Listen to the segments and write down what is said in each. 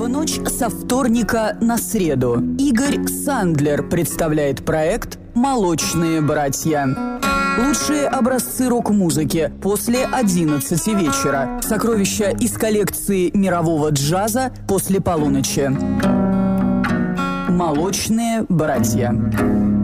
В ночь со вторника на среду Игорь Сандлер представляет проект «Молочные братья». Лучшие образцы рок-музыки после 11 вечера. Сокровища из коллекции мирового джаза после полуночи. «Молочные братья».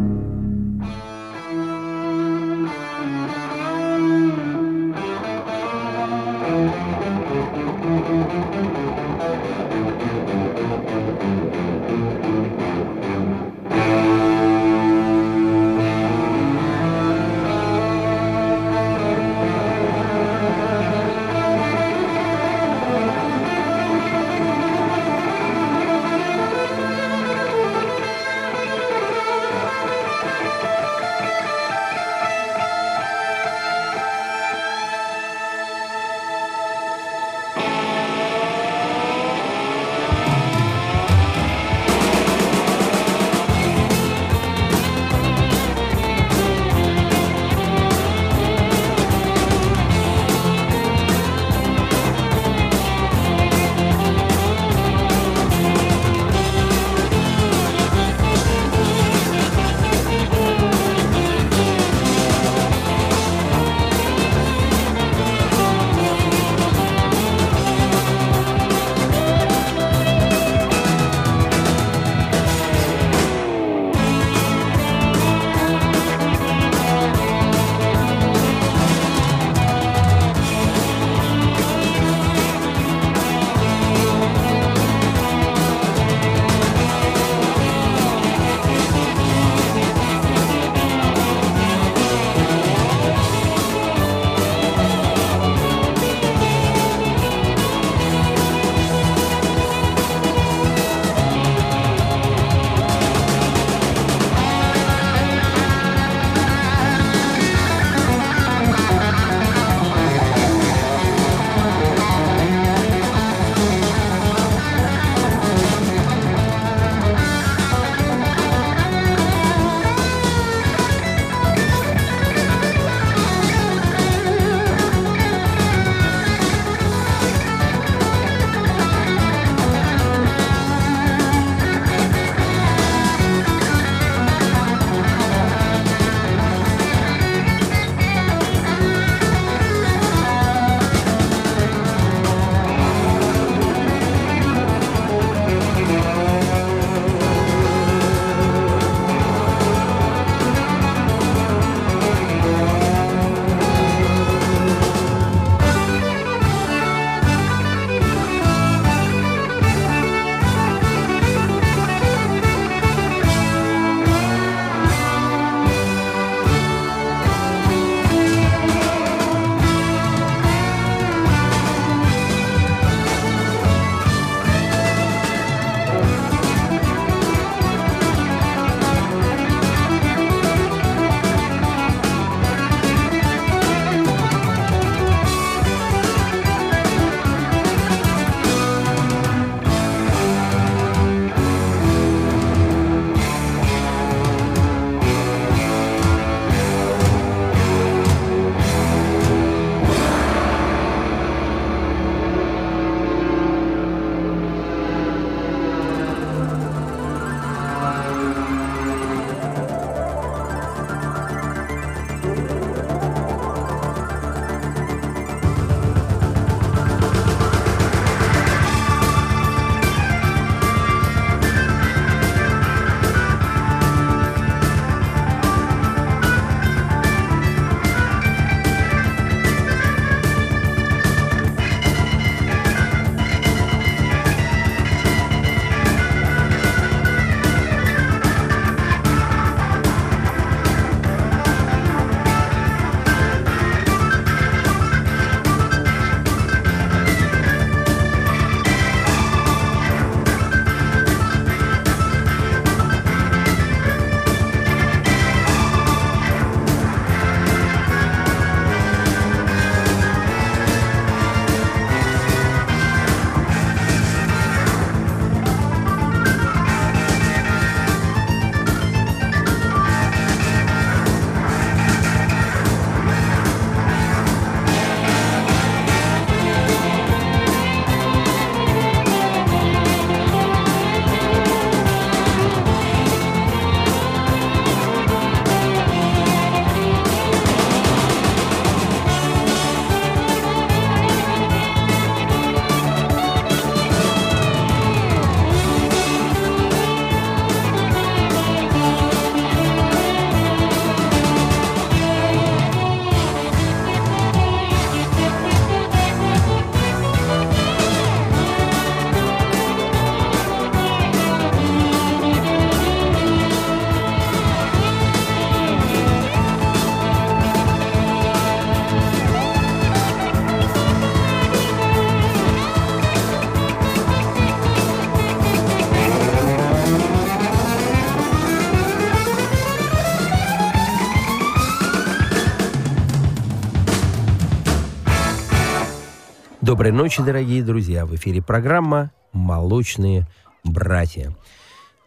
Доброй ночи, дорогие друзья. В эфире программа «Молочные братья».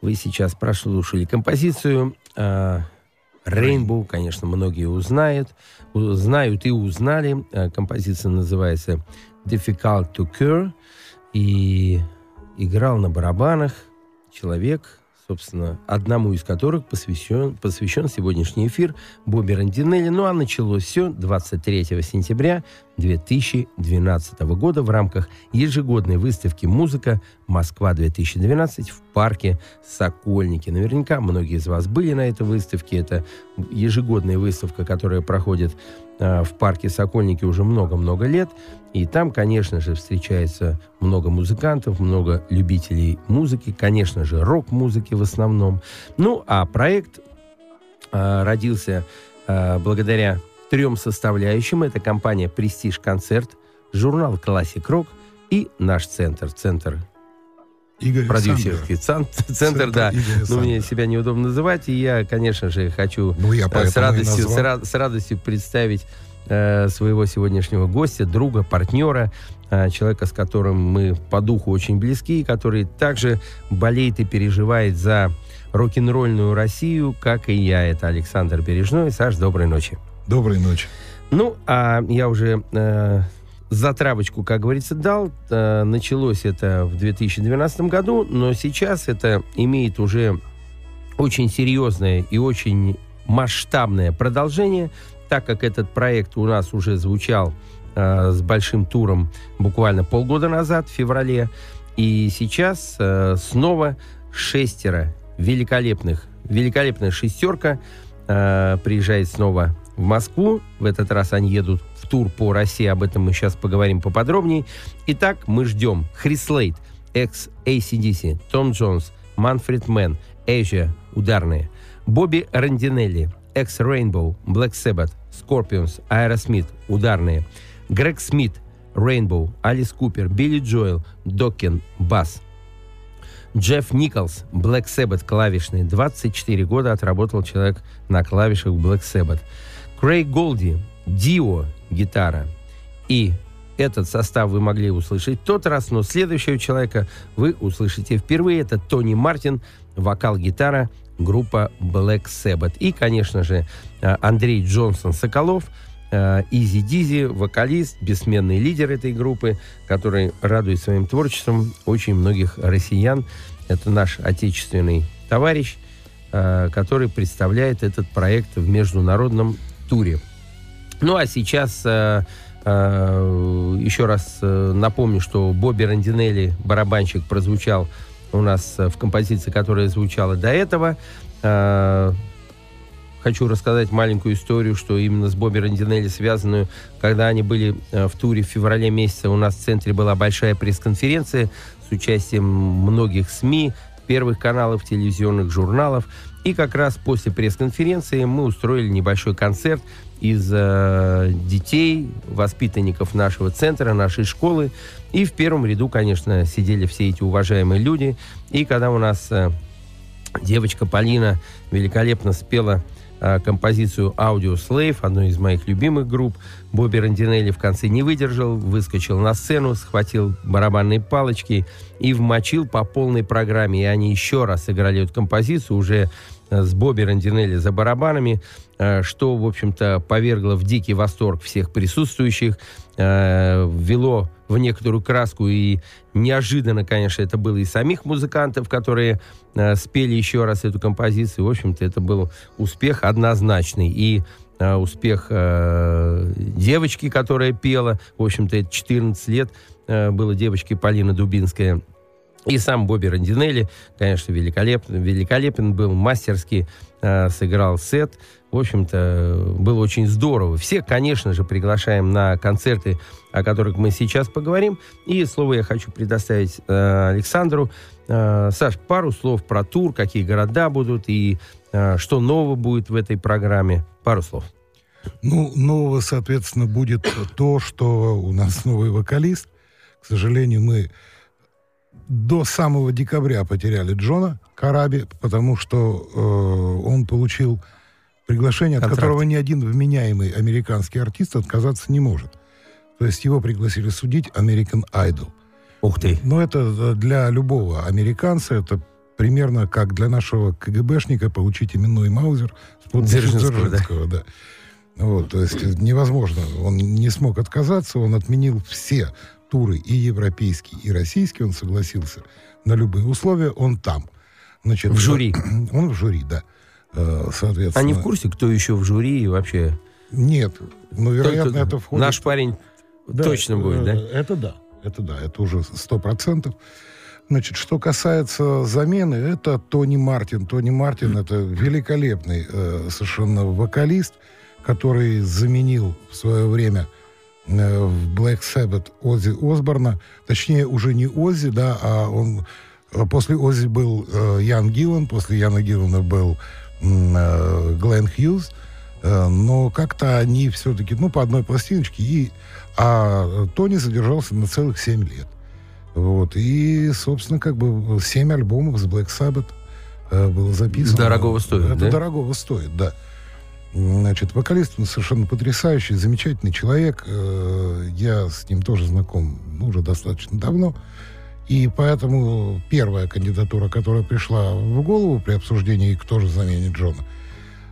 Вы сейчас прослушали композицию э, Rainbow, конечно, многие узнают, знают и узнали. Э, композиция называется Difficult to Cure. И играл на барабанах человек, собственно, одному из которых посвящен, посвящен сегодняшний эфир Бобби Рандинелли. Ну а началось все 23 сентября 2012 года в рамках ежегодной выставки «Музыка Москва-2012» в парке Сокольники. Наверняка многие из вас были на этой выставке. Это ежегодная выставка, которая проходит Э, в парке Сокольники уже много-много лет. И там, конечно же, встречается много музыкантов, много любителей музыки, конечно же, рок-музыки в основном. Ну, а проект э, родился э, благодаря трем составляющим. Это компания «Престиж Концерт», журнал «Классик Рок» и наш центр, центр Игорь продюсерский центр, центр, да. Но ну, мне себя неудобно называть, и я, конечно же, хочу ну, я э, с, радостью, с, рад, с радостью представить своего сегодняшнего гостя, друга, партнера, э, человека, с которым мы по духу очень близки, который также болеет и переживает за рок-н-ролльную Россию, как и я. Это Александр Бережной. Саш, доброй ночи. Доброй ночи. Ну, а я уже э, затравочку, как говорится, дал. Э, началось это в 2012 году, но сейчас это имеет уже очень серьезное и очень масштабное продолжение, так как этот проект у нас уже звучал э, с большим туром буквально полгода назад, в феврале. И сейчас э, снова шестеро великолепных, великолепная шестерка э, приезжает снова в Москву. В этот раз они едут в тур по России. Об этом мы сейчас поговорим поподробнее. Итак, мы ждем Крис Слейд, экс-AC/DC, Том Джонс, Manfred Mann, Asia, ударные, Бобби Рондинелли, экс-Rainbow, Black Sabbath, Scorpions, Aerosmith, ударные, Грег Смит, Rainbow, Алис Купер, Билли Джоэл, Докин, бас. Джефф Николс, Black Sabbath, клавишный. 24 года отработал человек на клавишах Black Sabbath. Крейг Голди, Дио, гитара. И этот состав вы могли услышать тот раз, но следующего человека вы услышите впервые. Это Тони Мартин, вокал-гитара, группа Black Sabbath. И, конечно же, э, Андрей Джонсон Соколов, Изи Дизи, вокалист, бессменный лидер этой группы, который радует своим творчеством очень многих россиян. Это наш отечественный товарищ, э, который представляет этот проект в международном туре. Ну а сейчас э, э, еще раз э, напомню, что Бобби Рандинелли, барабанщик, прозвучал у нас в композиции, которая звучала до этого. Э, хочу рассказать маленькую историю, что именно с Бобби Рандинелли связанную, когда они были э, в туре в феврале месяце, у нас в центре была большая пресс-конференция с участием многих СМИ, первых каналов, телевизионных журналов. И как раз после пресс-конференции мы устроили небольшой концерт из э, детей, воспитанников нашего центра, нашей школы. И в первом ряду, конечно, сидели все эти уважаемые люди. И когда у нас э, девочка Полина великолепно спела композицию «Audio Slave», одной из моих любимых групп, Бобби Рандинелли в конце не выдержал, выскочил на сцену, схватил барабанные палочки и вмочил по полной программе. И они еще раз сыграли эту композицию уже э, с Бобби Рандинелли за барабанами, э, что, в общем-то, повергло в дикий восторг всех присутствующих, э, ввело в некоторую краску, и неожиданно, конечно, это было и самих музыкантов, которые спели еще раз эту композицию. В общем-то, это был успех однозначный. И э, успех э, девочки, которая пела. В общем-то, это 14 лет э, было девочке Полина Дубинская. И сам Бобби Рандинелли, конечно, великолепен, великолепен был, мастерски э, сыграл сет. В общем-то, было очень здорово. Всех, конечно же, приглашаем на концерты, о которых мы сейчас поговорим. И слово я хочу предоставить э, Александру. Э, Саш, пару слов про тур, какие города будут и э, что нового будет в этой программе. Пару слов. Ну, нового, соответственно, будет то, что у нас новый вокалист. К сожалению, мы до самого декабря потеряли Джона Караби, потому что э, он получил приглашение, Контракт. от которого ни один вменяемый американский артист отказаться не может. То есть его пригласили судить American Idol. Ух ты. Но это э, для любого американца, это примерно как для нашего КГБшника получить именной Маузер с подписью Дзержинского, да. Дзержинского, да. Вот, то есть невозможно. Он не смог отказаться, он отменил все туры и европейские, и российские, он согласился на любые условия, он там. Значит, В жюри. Он в жюри, да. Э, Соответственно. Они в курсе, кто еще в жюри и вообще? Нет. Но, вероятно, Только это входит... Наш парень Да, точно будет, э, да? Это да. Это да, это уже сто процентов. Значит, что касается замены, это Тони Мартин. Тони Мартин это великолепный э, совершенно вокалист, который заменил в свое время э, в Black Sabbath Оззи Осборна. Точнее, уже не Оззи, да, а он... э, После Оззи был э, Ян Гиллан, после Яна Гиллана был Глен Хьюз. Э, но как-то они все-таки, ну, по одной пластиночке, и, а Тони задержался на целых 7 лет. Вот, и, собственно, как бы 7 альбомов с Black Sabbath э, было записано. Дорогого стоит, Это да? дорогого стоит, да. Значит, вокалист он совершенно потрясающий, замечательный человек. Э, Я с ним тоже знаком ну, уже достаточно давно. И поэтому первая кандидатура, которая пришла в голову при обсуждении, кто же заменит Джона,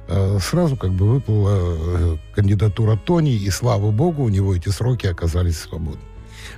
э, сразу как бы выплыла э, кандидатура Тони, и слава богу, у него эти сроки оказались свободны.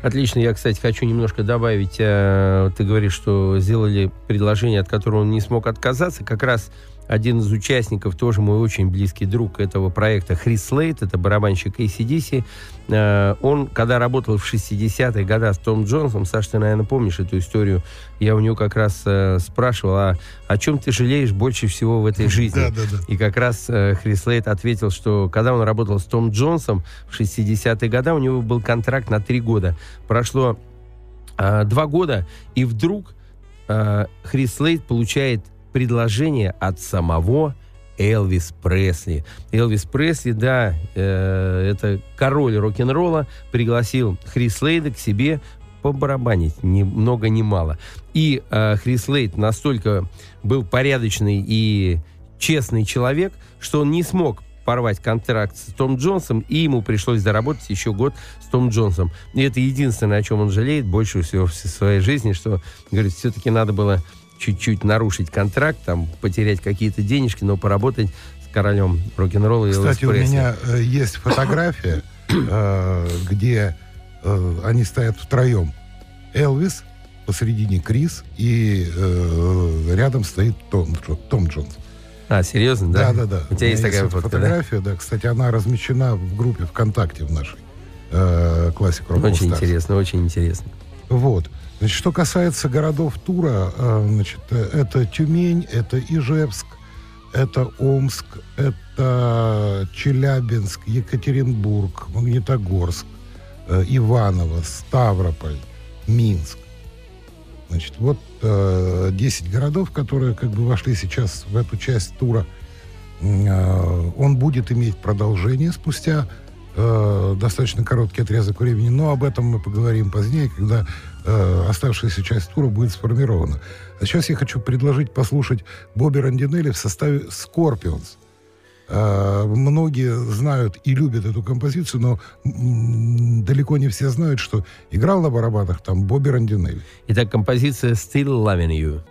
Отлично. Я, кстати, хочу немножко добавить. э, Ты говоришь, что сделали предложение, от которого он не смог отказаться. Как раз один из участников, тоже мой очень близкий друг этого проекта, Хрис Слейт, это барабанщик ACDC, э, он, когда работал в 60-е годы с Том Джонсом, Саша, ты, наверное, помнишь эту историю, я у него как раз э, спрашивал, а о чем ты жалеешь больше всего в этой жизни? Да, да, да. И как раз э, Хрис Лейт ответил, что когда он работал с Том Джонсом в 60-е годы, у него был контракт на три года. Прошло э, два года, и вдруг э, Хрис Лейт получает предложение от самого Элвис Пресли. Элвис Пресли, да, э, это король рок-н-ролла, пригласил Хрис Лейда к себе побарабанить, ни много ни мало. И э, Хрис Лейд настолько был порядочный и честный человек, что он не смог порвать контракт с Том Джонсом, и ему пришлось заработать еще год с Том Джонсом. И это единственное, о чем он жалеет больше всего в своей жизни, что, говорит, все-таки надо было чуть-чуть нарушить контракт, там, потерять какие-то денежки, но поработать с королем рок-н-ролла и Кстати, у меня э, есть фотография, э, где э, они стоят втроем. Элвис, посередине Крис, и э, рядом стоит Том, Том Джонс. А, серьезно, да? Да, да, да. У тебя есть меня такая эта фотка, да? фотография, да? Кстати, она размещена в группе ВКонтакте в нашей э, классик Rock All Очень Stars. интересно, очень интересно. Вот. Значит, что касается городов тура, э, значит, э, это Тюмень, это Ижевск, это Омск, это Челябинск, Екатеринбург, Магнитогорск, э, Иваново, Ставрополь, Минск. Значит, вот э, 10 городов, которые как бы вошли сейчас в эту часть тура. Э, он будет иметь продолжение спустя э, достаточно короткий отрезок времени, но об этом мы поговорим позднее, когда э, оставшаяся часть тура будет сформирована. А сейчас я хочу предложить послушать Бобби Рандинелли в составе Scorpions. Э, многие знают и любят эту композицию, но далеко не все знают, что играл на барабанах там Бобби Рандинелли. Итак, композиция «Still Loving You».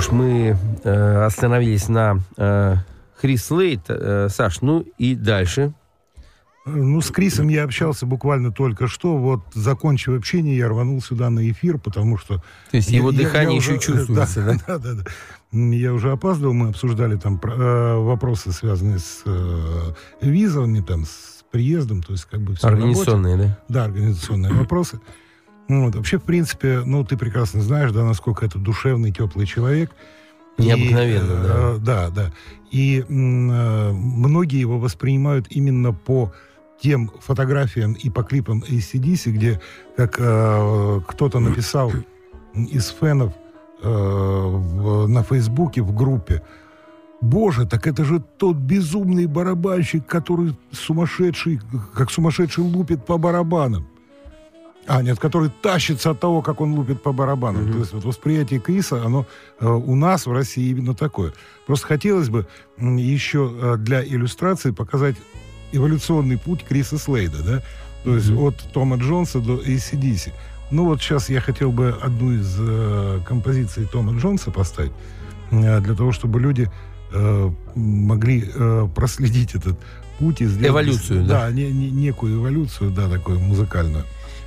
Что ж, мы э, остановились на э, Крис Лейт. Э, Саш, ну и дальше. Ну, с Крисом я общался буквально только что. Вот, закончив общение, я рванул сюда на эфир, потому что... То есть я- его я- дыхание я еще уже- чувствуется, да? Да, да, да. Я уже опаздывал, мы обсуждали там э, вопросы, связанные с э, визами, там, с приездом, то есть как бы все Организационные, да? Да, организационные вопросы. Ну, Вот. Вообще, в принципе, ну, ты прекрасно знаешь, да, насколько это душевный, теплый человек. И, Необыкновенно, э, да. Да, И э, многие его воспринимают именно по тем фотографиям и по клипам ACDC, где, как э, кто-то написал из фенов э, в- на Фейсбуке в группе, Боже, так это же тот безумный барабанщик, который сумасшедший, как сумасшедший лупит по барабанам. А, нет, который тащится от того, как он лупит по барабанам. Мгм. То есть вот восприятие Криса, оно э, у нас в России именно такое. Просто хотелось бы м, еще э, для иллюстрации показать эволюционный путь Криса Слейда, да? То есть Мгм. от Тома Джонса до ACDC. Ну вот сейчас я хотел бы одну из э, композиций Тома Джонса поставить, э, для того, чтобы люди э, могли э, проследить этот путь и сделать... Эволюцию, да? Да, не- не- некую эволюцию, да, такую музыкальную.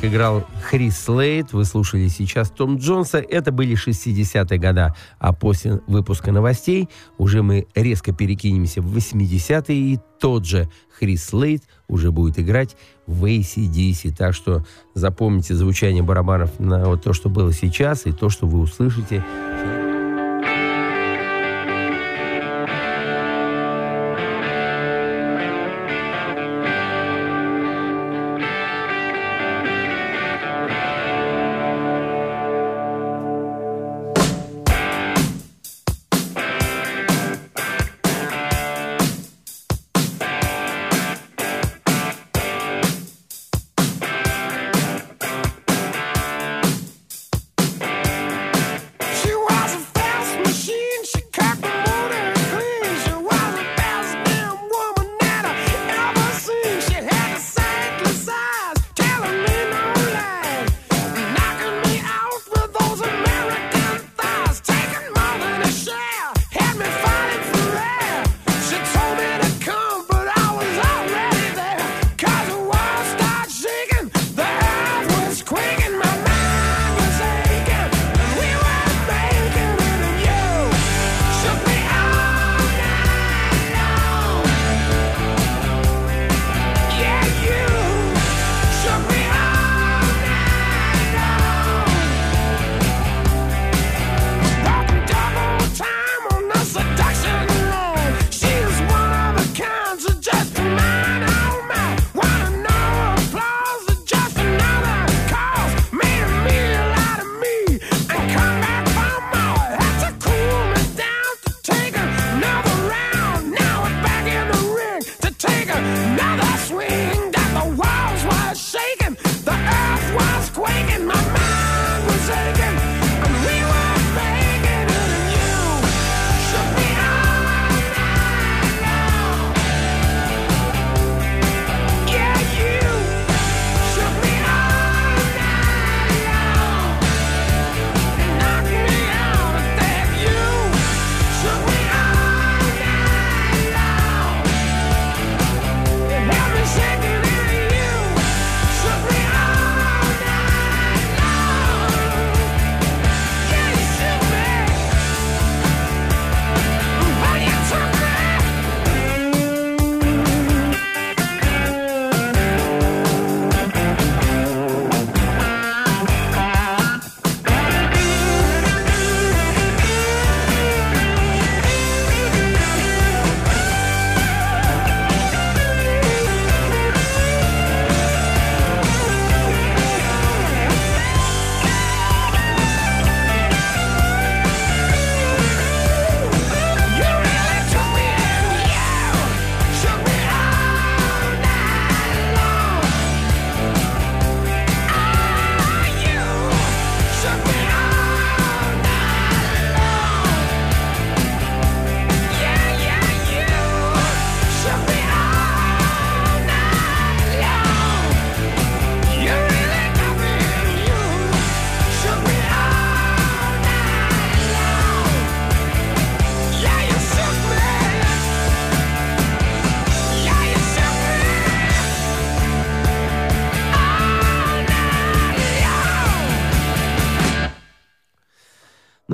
которых играл Хрис Слейд. Вы слушали сейчас Том Джонса. Это были 60-е года. А после выпуска новостей уже мы резко перекинемся в 80-е. И тот же Хрис Слейд уже будет играть в ACDC. Так что запомните звучание барабанов на вот то, что было сейчас, и то, что вы услышите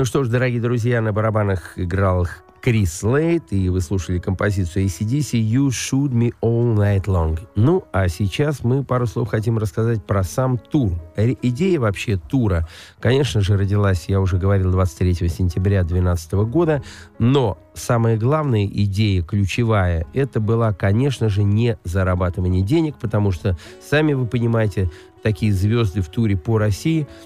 что ж, дорогие друзья, на барабанах играл Крис Лейт, и вы слушали композицию ACDC «You Shoot Me All Night Long». Ну, а сейчас мы пару слов хотим рассказать про сам тур. Идея вообще тура, конечно же, родилась, я уже говорил, 23 сентября 2012 года, но самая главная идея, ключевая, это была, конечно же, не зарабатывание денег, потому что, сами вы понимаете, такие звезды в туре по России –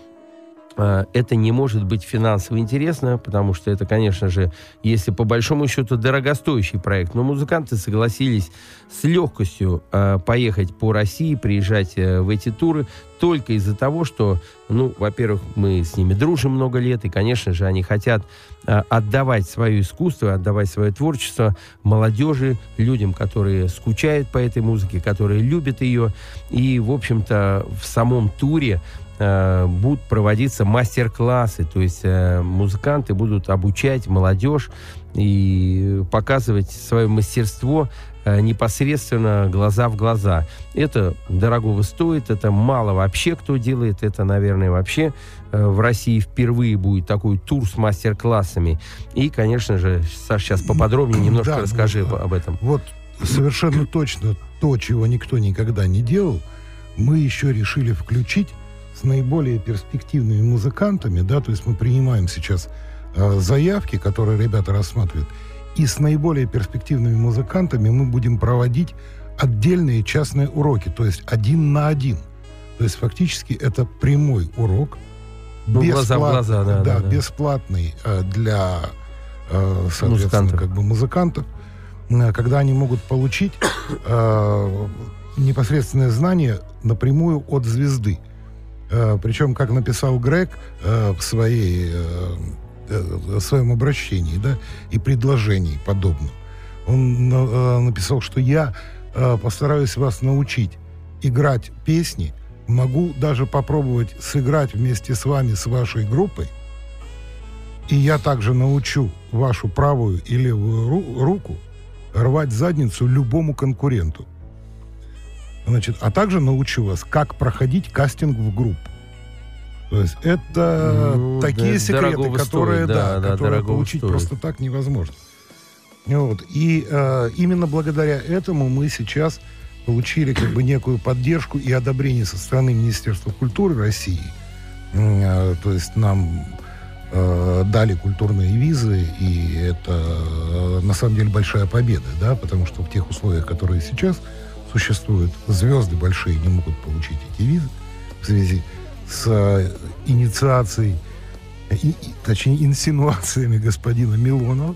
это не может быть финансово интересно, потому что это, конечно же, если по большому счету дорогостоящий проект. Но музыканты согласились с легкостью э, поехать по России, приезжать э, в эти туры только из-за того, что, ну, во-первых, мы с ними дружим много лет, и, конечно же, они хотят э, отдавать свое искусство, отдавать свое творчество молодежи, людям, которые скучают по этой музыке, которые любят ее. И, в общем-то, в самом туре э, будут проводиться мастер-классы, то есть э, музыканты будут обучать молодежь и показывать свое мастерство э, непосредственно глаза в глаза. Это дорогого стоит, это мало вообще кто делает, это, наверное, вообще э, в России впервые будет такой тур с мастер-классами. И, конечно же, Саш, сейчас поподробнее немножко Да, расскажи ну, об этом. Вот совершенно точно то, чего никто никогда не делал, мы еще решили включить с наиболее перспективными музыкантами, да, то есть мы принимаем сейчас э, заявки, которые ребята рассматривают, и с наиболее перспективными музыкантами мы будем проводить отдельные частные уроки, то есть один на один. То есть фактически это прямой урок, Ну, глаза в глаза, да, да, да. бесплатный э, для, э, соответственно, Музыкантов. как бы музыкантов, э, когда они могут получить э, непосредственное знание напрямую от звезды. Э, причем, как написал Грег э, в, своей, э, в своем обращении да, и предложении подобном, он на- написал, что я постараюсь вас научить играть песни, могу даже попробовать сыграть вместе с вами, с вашей группой, и я также научу вашу правую и левую ру- руку рвать задницу любому конкуренту. Значит, а также научу вас, как проходить кастинг в группу. То есть это Ну, такие да, секреты, которые, стоит, да, да, да, которые получить стоит. просто так невозможно. Вот. И э, именно благодаря этому мы сейчас получили как бы некую поддержку и одобрение со стороны Министерства культуры России. Э, То есть нам э, дали культурные визы, и это э, на самом деле большая победа, да, потому что в тех условиях, которые сейчас существуют, звезды большие не могут получить эти визы в связи с э, инициацией, и- точнее, инсинуациями господина Милонова.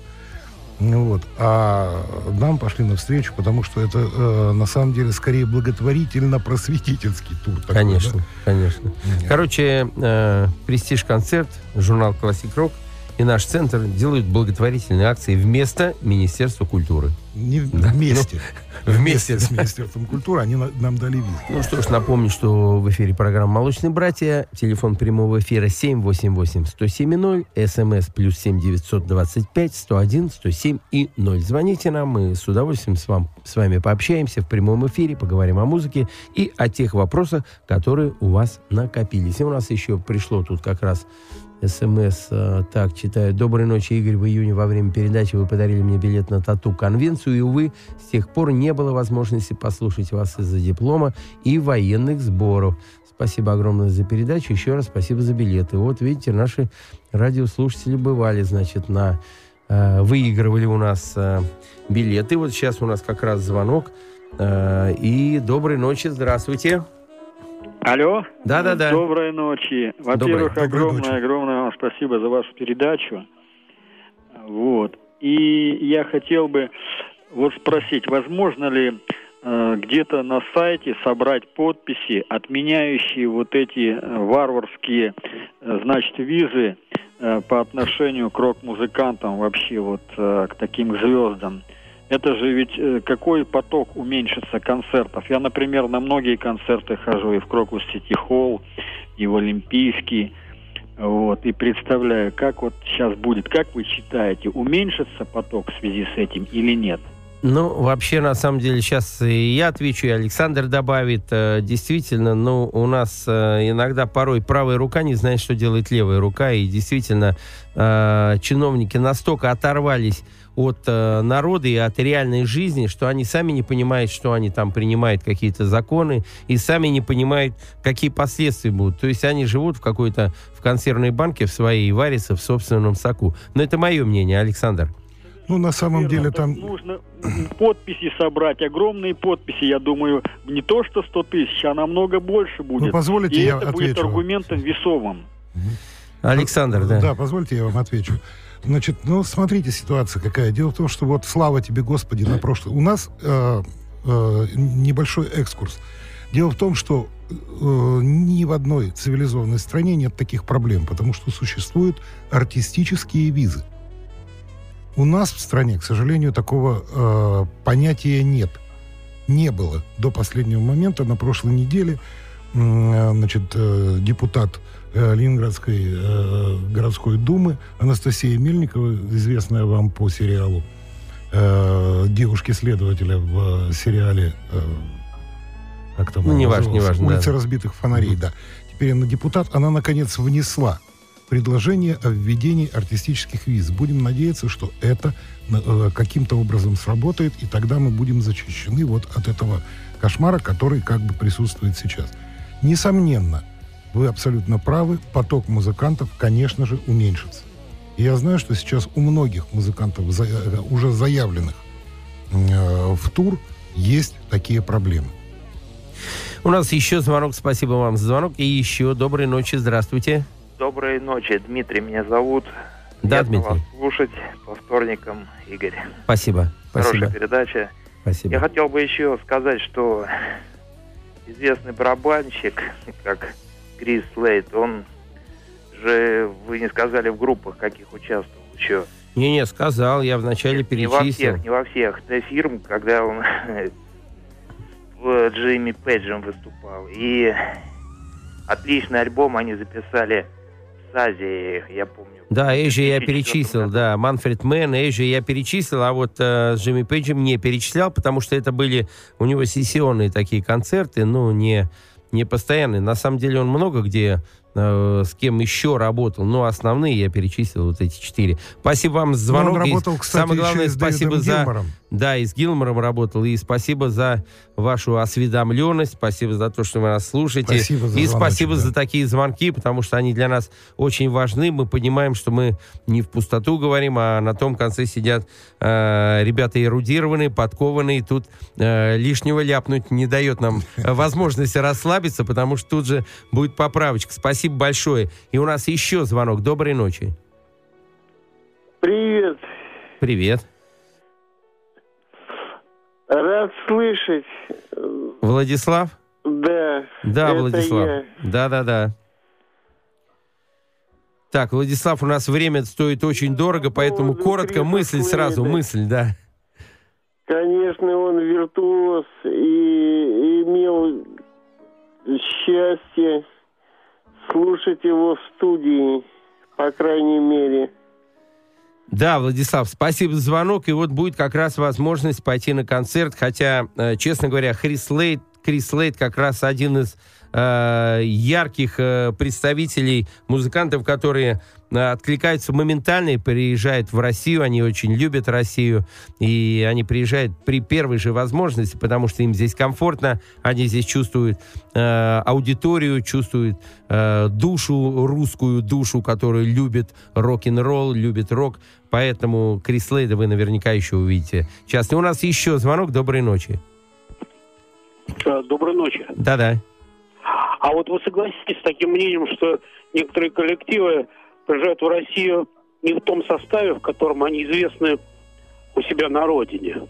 Вот. А нам пошли навстречу, потому что это э, на самом деле скорее благотворительно-просветительский тур. такой, Конечно, да. конечно. Короче, э, престиж-концерт, журнал «Классик Рок» и наш центр делают благотворительные акции вместо Министерства культуры. Не Да. вместе. Ну, вместе, с. Министерством культуры они на- нам дали визу. Ну что ж, напомню, что в эфире программа «Молочные братья». Телефон прямого эфира 788-107-0. СМС плюс 7 925 101 107 и 0. Звоните нам, мы с удовольствием с, вам, с вами пообщаемся в прямом эфире, поговорим о музыке и о тех вопросах, которые у вас накопились. И у нас еще пришло тут как раз СМС, э, так, читаю. Доброй ночи, Игорь. В июне во время передачи вы подарили мне билет на тату-конвенцию, и, увы, с тех пор не было возможности послушать вас из-за диплома и военных сборов. Спасибо огромное за передачу. Еще раз спасибо за билеты. Вот, видите, наши радиослушатели бывали, значит, на... э, выигрывали у нас э, билеты. Вот сейчас у нас как раз звонок. Э, и доброй ночи, здравствуйте. Алло. Доброй ночи. Во-первых, Доброй огромное, ночи. огромное вам спасибо за вашу передачу. Вот. И я хотел бы вот спросить, возможно ли э, где-то на сайте собрать подписи, отменяющие вот эти э, варварские, э, значит, визы э, по отношению к рок-музыкантам вообще вот э, к таким звездам. Это же ведь э, какой поток уменьшится концертов. Я, например, на многие концерты хожу и в Крокус Сити Холл, и в Олимпийский. Вот, и представляю, как вот сейчас будет. Как вы считаете, уменьшится поток в связи с этим или нет? Ну, вообще, на самом деле, сейчас и я отвечу, и Александр добавит. Э, Действительно, ну, у нас э, иногда порой правая рука не знает, что делает левая рука, и действительно чиновники настолько оторвались от э, народа и от реальной жизни, что они сами не понимают, что они там принимают какие-то законы, и сами не понимают, какие последствия будут. То есть они живут в какой-то в консервной банке в своей и варятся в собственном соку. Но это мое мнение, Александр. Ну, на самом Верно, деле там... Нужно подписи собрать, огромные подписи, я думаю, не то что 100 тысяч, а намного больше будет. Ну, позволите, И я это будет отвечу. аргументом весовым. Александр, да. Да, позвольте, я вам отвечу. Значит, ну, смотрите, ситуация какая. Дело в том, что вот слава тебе, Господи, на прошлое. У нас э, э, небольшой экскурс. Дело в том, что э, ни в одной цивилизованной стране нет таких проблем, потому что существуют артистические визы. У нас в стране, к сожалению, такого э, понятия нет. Не было до последнего момента. На прошлой неделе э, значит, э, депутат Ленинградской э, городской думы Анастасия Мельникова, известная вам по сериалу э, девушки-следователя в э, сериале э, как там Ну, он неважно, назывался? неважно, Улица да. разбитых фонарей, да. Теперь она депутат, она наконец внесла предложение о введении артистических виз. Будем надеяться, что это э, каким-то образом сработает, и тогда мы будем защищены вот от этого кошмара, который как бы присутствует сейчас. Несомненно, вы абсолютно правы, поток музыкантов, конечно же, уменьшится. И я знаю, что сейчас у многих музыкантов, уже заявленных э, в тур, есть такие проблемы. У нас еще звонок. Спасибо вам за звонок. И еще доброй ночи. Здравствуйте. Доброй ночи, Дмитрий меня зовут. Да, Приятно Дмитрий. вас слушать по вторникам, Игорь. Спасибо. Хорошая Спасибо. передача. Спасибо. Я хотел бы еще сказать, что известный барабанщик, как Крис Лейт, он же, вы не сказали, в группах каких участвовал еще. Не-не, сказал, я вначале Не во перечислил. всех, не во всех. Т фирм, когда он Джимми Пейджем выступал. И отличный альбом они записали в Азии, я помню. Да, Эйжи я 2004 перечислил, да, Манфред Мэн, Эйжи я перечислил, а вот э, с Джимми Пейджем не перечислял, потому что это были у него сессионные такие концерты, ну, не, не постоянные. На самом деле он много где э, с кем еще работал, но основные я перечислил, вот эти четыре. Спасибо вам за Но звонок. он и работал, кстати, самое главное, спасибо за... Гилмором. Да, и с Гилмором работал. И спасибо за вашу осведомленность, спасибо за то, что вы нас слушаете. Спасибо за и звоночек, спасибо да. за такие звонки, потому что они для нас очень важны. Мы понимаем, что мы не в пустоту говорим, а на том конце сидят э, ребята эрудированные, подкованные. Тут э, лишнего ляпнуть не дает нам возможности расслабиться, потому что тут же будет поправочка. Спасибо большое. И у нас еще звонок. Доброй ночи. Привет. Привет. Рад слышать. Владислав? Да. Да, это Владислав. я. Да, да, да. Так, Владислав, у нас время стоит очень дорого, поэтому поводу коротко мысль сразу, мысль, да. Конечно, он виртуоз и имел счастье слушать его в студии, по крайней мере. Да, Владислав, спасибо за звонок. И вот будет как раз возможность пойти на концерт. Хотя, э, честно говоря, Крис Лейт, Крис Лейт как раз один из э, ярких э, представителей музыкантов, которые э, откликаются моментально и приезжают в Россию. Они очень любят Россию. И они приезжают при первой же возможности, потому что им здесь комфортно. Они здесь чувствуют э, аудиторию, чувствуют э, душу, русскую душу, которая любит рок-н-ролл, любит рок. Поэтому Крис Лейда вы наверняка еще увидите. Сейчас у нас еще звонок. Доброй ночи. Доброй ночи. Да-да. А вот вы согласитесь с таким мнением, что некоторые коллективы приезжают в Россию не в том составе, в котором они известны у себя на родине.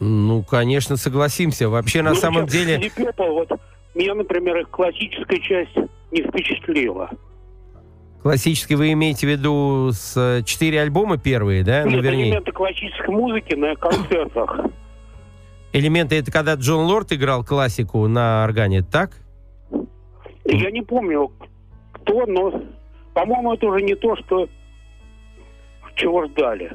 Ну, конечно, согласимся. Вообще, на Ну, самом деле... Purple, вот меня, например, их классическая часть не впечатлила. Классический вы имеете в виду с э, четыре альбома первые, да? Ну, Нет, вернее, элементы классической музыки на концертах. элементы это когда Джон Лорд играл классику на органе, так? Я не помню, кто, но, по-моему, это уже не то, что чего ждали.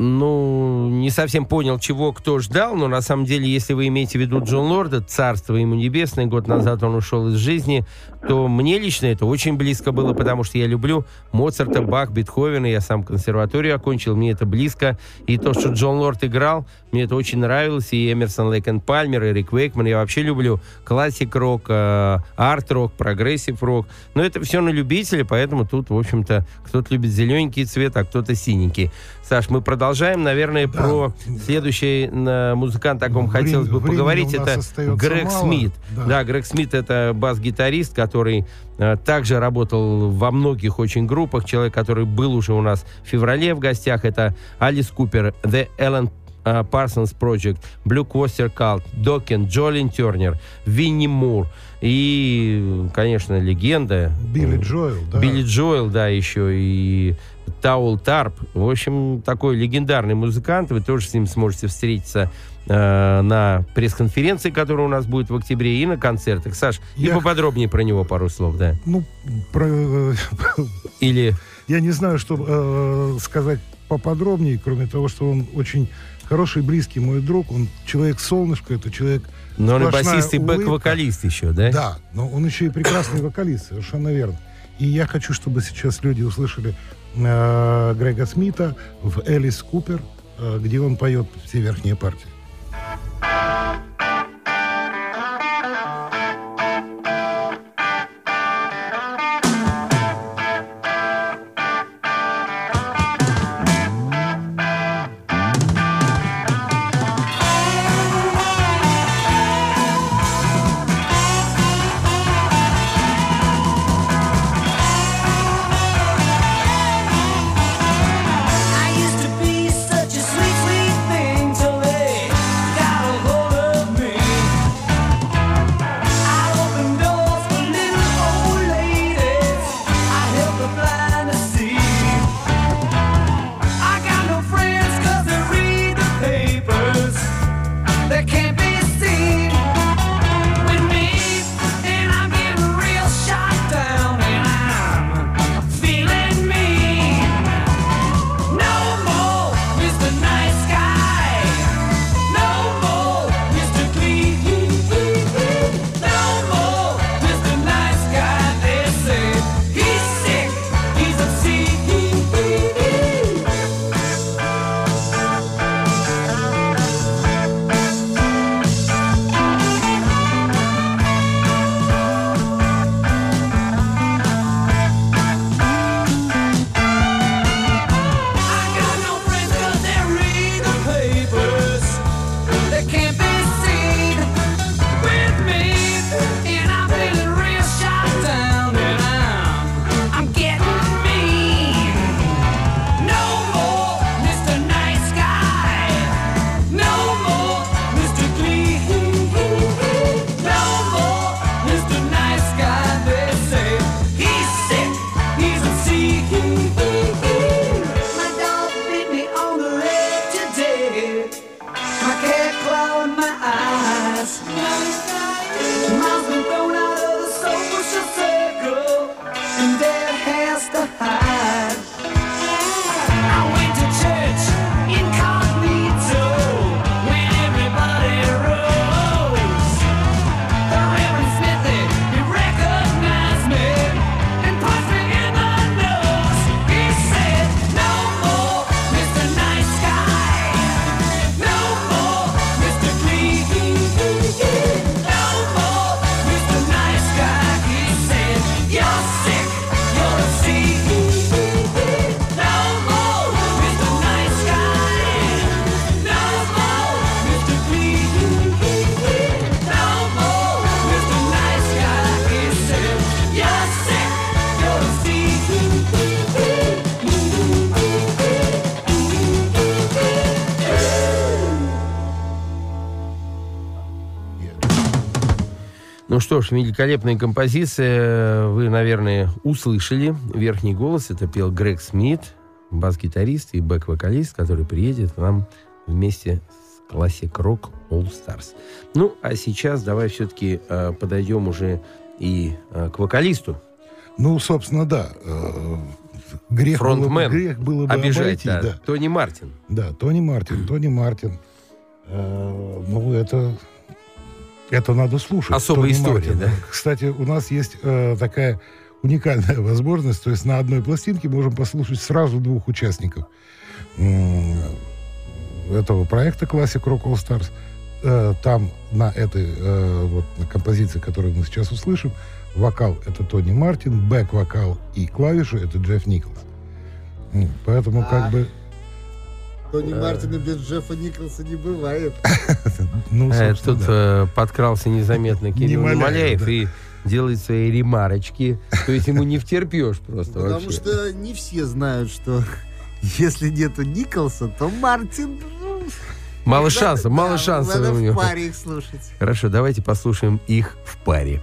Ну, не совсем понял, чего кто ждал, но на самом деле, если вы имеете в виду Джон Лорда, царство ему небесное, год назад он ушел из жизни, то мне лично это очень близко было, потому что я люблю Моцарта, Бах, Бетховена, я сам консерваторию окончил, мне это близко, и то, что Джон Лорд играл, мне это очень нравилось, и Emerson, Lake and Palmer, и Рик Вейкман, я вообще люблю classic rock, э, арт-рок, progressive rock, но это все на любителя, поэтому тут, в общем-то, кто-то любит зелененький цвет, а кто-то синенький. Саш, мы продолжаем, наверное, Да. про следующий э, музыкант, о ком Времени- хотелось бы поговорить, это Грег мало. Смит. Да. Да. Грег Смит это бас-гитарист, который э, также работал во многих очень группах. Человек, который был уже у нас в феврале в гостях, это Alice Cooper, The Alan э, Parsons Project, Blue Öyster Cult, Dokken, Джо Линн Тернер, Винни Мур и, конечно, легенда. Билли Джоэл, да. Билли Джоэл, да, еще и Таул Тарп. В общем, такой легендарный музыкант. Вы тоже с ним сможете встретиться э, на пресс-конференции, которая у нас будет в октябре, и на концертах. Саш, и Я- поподробнее про него пару слов, да? Ну, про, э, Или я не знаю, что э, сказать поподробнее, кроме того, что он очень хороший, близкий мой друг. Он человек солнышко, это человек... но он и басист, и бэк-вокалист еще, да? Да, но он еще и прекрасный вокалист, совершенно верно. И я хочу, чтобы сейчас люди услышали э, Грега Смита в Элис Купер, э, где он поет все верхние партии. Что ж, великолепная композиция. Вы, наверное, услышали. Верхний голос это пел Грег Смит, бас-гитарист и бэк-вокалист, который приедет к нам вместе с Classic Rock All Stars. Ну, а сейчас давай все-таки э, подойдем уже и э, к вокалисту. Ну, собственно, да. Э, грех было, бы- Фронтмен. грех было бы Обижать, обойти, да. да. Тони Мартин. Да, Тони Мартин, Тони Мартин. Э, ну, это, это надо слушать. Особая история, да? Кстати, у нас есть э, такая уникальная возможность, то есть на одной пластинке можем послушать сразу двух участников этого проекта Classic Rock All Stars. Э, там на этой э, вот на композиции, которую мы сейчас услышим, вокал это Тони Мартин, бэк-вокал и клавиши это Джефф Николс. Поэтому как бы Тони Мартина без Джеффа Николса не бывает. ну, Э, Тут да. э, подкрался незаметно Кирилл Немоляев, Немоляев да. и делает свои ремарочки. То есть ему не втерпешь просто Потому вообще. что не все знают, что если нету Николса, то Мартин... ну, Мало шансов, мало шансов у в него. паре их слушать. Хорошо, давайте послушаем их в паре.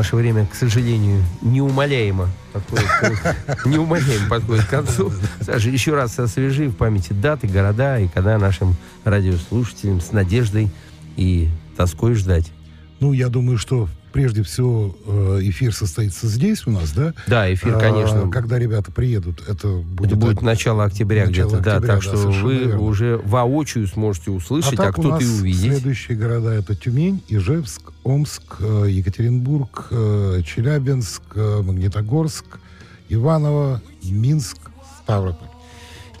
Наше время, к сожалению, неумоляемо подходит, неумоляемо подходит к концу. Саша, еще раз освежи в памяти даты, города и когда нашим радиослушателям с надеждой и тоской ждать. Ну, я думаю, что прежде всего э, эфир состоится здесь у нас, да? Да, эфир, А, конечно. Когда ребята приедут, это будет... Это будет начало октября где-то, да, так да, что вы верно. уже воочию сможете услышать, а, у кто-то и увидеть. следующие города это Тюмень, Ижевск, Омск, э, Екатеринбург, э, Челябинск, Магнитогорск, Иваново, Минск, Ставрополь.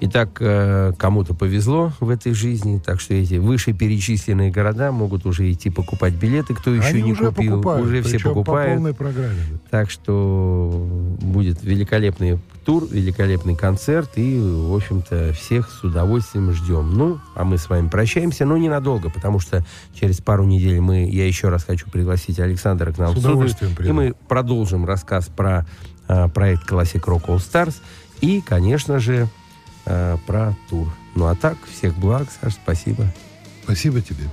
Итак, э, кому-то повезло в этой жизни, так что эти вышеперечисленные города могут уже идти покупать билеты, кто еще Они не уже купил, покупают, уже все покупают. по полной программе. Так что будет великолепный тур, великолепный концерт, и, в общем-то, всех с удовольствием ждем. Ну, а мы с вами прощаемся, но ненадолго, потому что через пару недель мы, я еще раз хочу пригласить Александра к нам С в удовольствием и приду. мы продолжим рассказ про а, проект Classic Rock All Stars и, конечно же, а, про тур. Ну, а так, всех благ, Саш, спасибо. Спасибо тебе.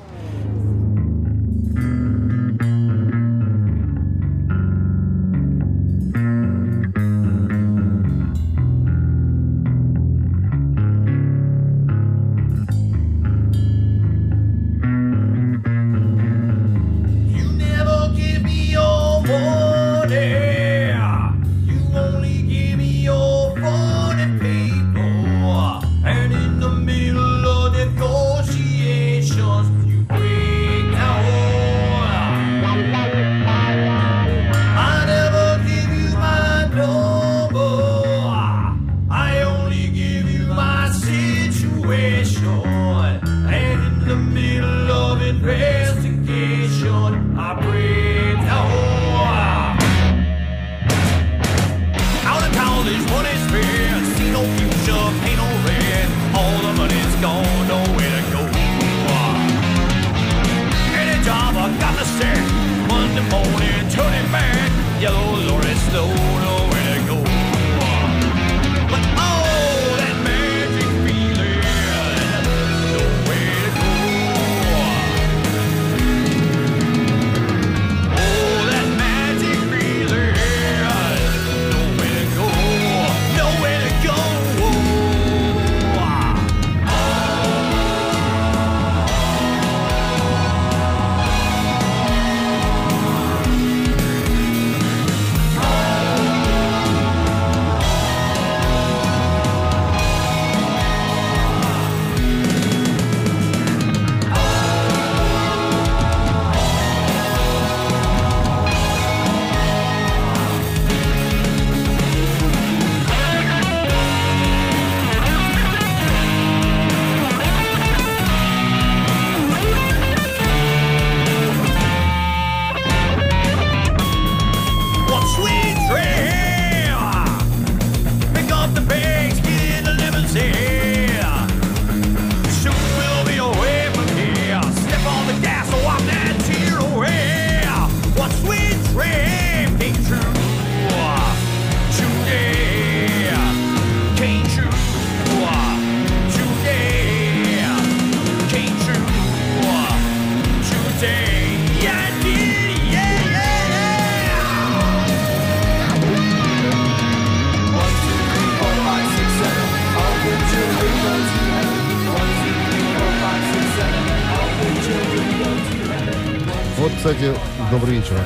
Кстати, добрый вечер,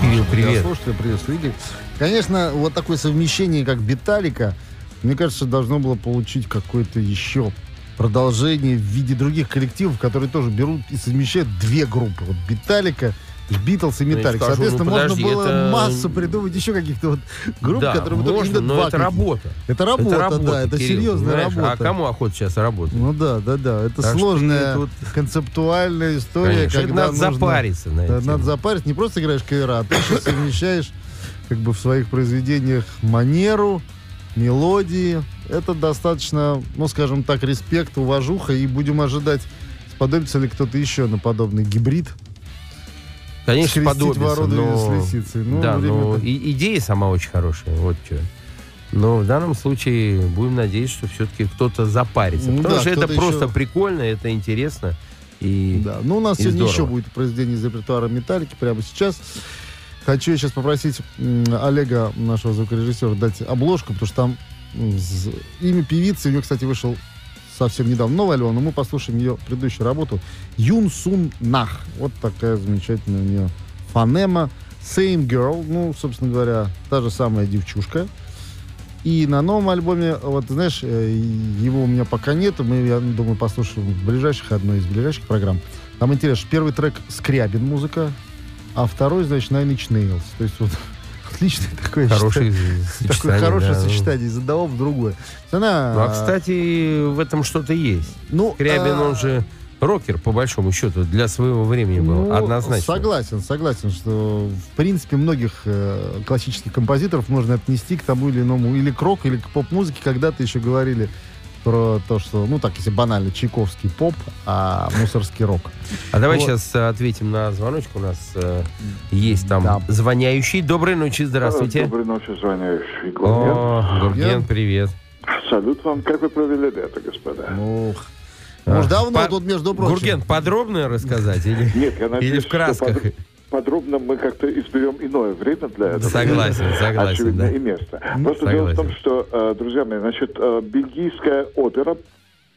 Кирилл, привет. радиослушателям. Приветствую, Игорь. Конечно, вот такое совмещение, как Биталика, мне кажется, должно было получить какое-то еще продолжение в виде других коллективов, которые тоже берут и совмещают две группы. Вот Биталика, Битлз и Ну, Металлик. скажу, Соответственно, ну, можно подожди, было это- массу придумать еще каких-то вот групп, да, которые бы только можно, но два это коллектива. работа. Это работа, да, это Кирилл, серьезная работа. А кому охота сейчас работать? Ну да, да, да. Это Так что сложная тут- концептуальная история, Конечно, это когда надо нужно- запариться на Да, надо запариться. Не просто играешь кавера, а ты еще совмещаешь как бы в своих произведениях манеру, мелодии. Это достаточно, ну, скажем так, респект, уважуха. И будем ожидать, сподобится ли кто-то еще на подобный гибрид. Конечно, ворону но... с лисицей. Ну, да, но и, идея сама очень хорошая, вот что. Но в данном случае будем надеяться, что все-таки кто-то запарится. Ну потому да, что это просто еще- прикольно, это интересно. И Да, ну у нас сегодня здорово. еще будет произведение из репертуара «Металлики» прямо сейчас. Хочу я сейчас попросить Олега, нашего звукорежиссера, дать обложку, потому что там имя певицы, у нее, кстати, вышел совсем недавно новый альбом, но мы послушаем ее предыдущую работу. Юн Сун Нах. Вот такая замечательная у нее фонема. Same Girl, ну, собственно говоря, та же самая девчушка. И на новом альбоме, вот, знаешь, э, его у меня пока нет, мы, я думаю, послушаем в ближайших, одной из ближайших программ. Там интересно, первый трек Скрябин музыка, а второй, значит, Nine Inch Nails. То есть вот отличный такой, я Хорошее считаю, такое сочетание, хорошее да. сочетание из одного в другое. Она, Ну, а, кстати, в этом что-то есть. ну, Скрябин, а, он же рокер, по большому счету, для своего времени был. Ну, Однозначно. Согласен, согласен, что в принципе многих э, классических композиторов можно отнести к тому или иному, или к рок, или к поп-музыке. Когда-то еще говорили про то, что, ну так, если банально, чайковский поп, а мусорский рок. А давай Вот. сейчас э, ответим на звоночку. У нас э, есть там Да. звоняющий. Доброй ночи, здравствуйте. Доброй ночи, звоняющий. Гурген. О, Гурген, привет. Салют вам. Как вы провели лето, господа? Ух. Уж давно По- тут, между прочим. Гурген, подробно рассказать? Или, Нет, я надеюсь, или в красках? что под- подробно мы как-то изберем иное время для этого. Согласен, согласен, Очевидно, да. и место. Ну, Просто дело в том, согласен. что, э, друзья мои, значит, э, бельгийская опера,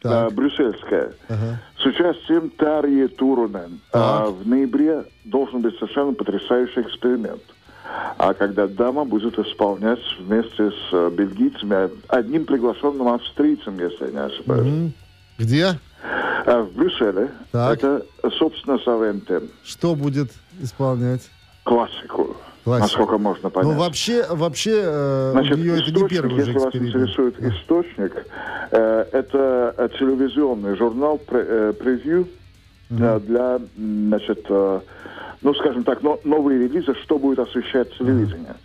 Так. э, брюссельская, Ага. с участием Тарьи Турунен. Так. А в ноябре должен быть совершенно потрясающий эксперимент. А когда дама будет исполнять вместе с бельгийцами, одним приглашенным австрийцем, если я не ошибаюсь. Где? А в Брюсселе Так. это, собственно, Савентем. Что будет исполнять? Классику, Классику. насколько можно понять. Ну, вообще, вообще э, Значит, у нее это не первый если вас интересует источник, э, это э, телевизионный журнал пре- э, «Превью» э, для, значит, э, ну, скажем так, но- новые релизы, что будет освещать телевидение.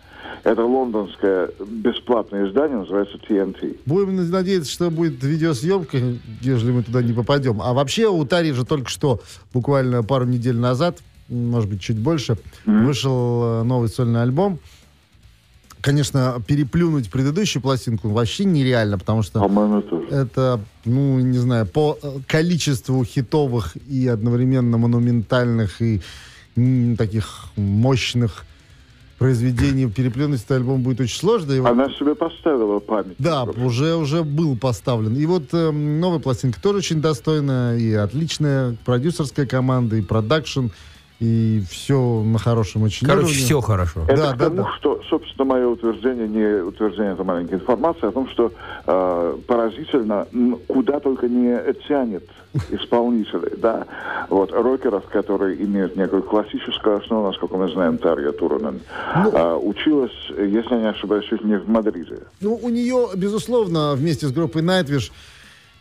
Это лондонское бесплатное издание, называется TNT. Будем надеяться, что будет видеосъемка, ежели мы туда не попадем. А вообще у Тари же только что, буквально пару недель назад, может быть, чуть больше, вышел э, новый сольный альбом. Конечно, переплюнуть предыдущую пластинку вообще нереально, потому что это, ну, не знаю, по э, количеству хитовых и одновременно монументальных и таких мощных произведений переплюнуть этот альбом будет очень сложно. Вот- Она себе поставила память. да, уже, уже был поставлен. И вот э, новая пластинка тоже очень достойная, и отличная продюсерская команда, и продакшн, и все на хорошем очень Короче, уровне. все хорошо. Это Да, к да, тому, да. что, собственно, мое утверждение, не утверждение, это маленькая информация о том, что э, поразительно, куда только не тянет исполнителей, да, вот, рокеров, которые имеют некую классическую основу, насколько мы знаем, Тарья Турунен, Ну. э, училась, если я не ошибаюсь, чуть не в Мадриде. Ну, у нее, безусловно, вместе с группой Nightwish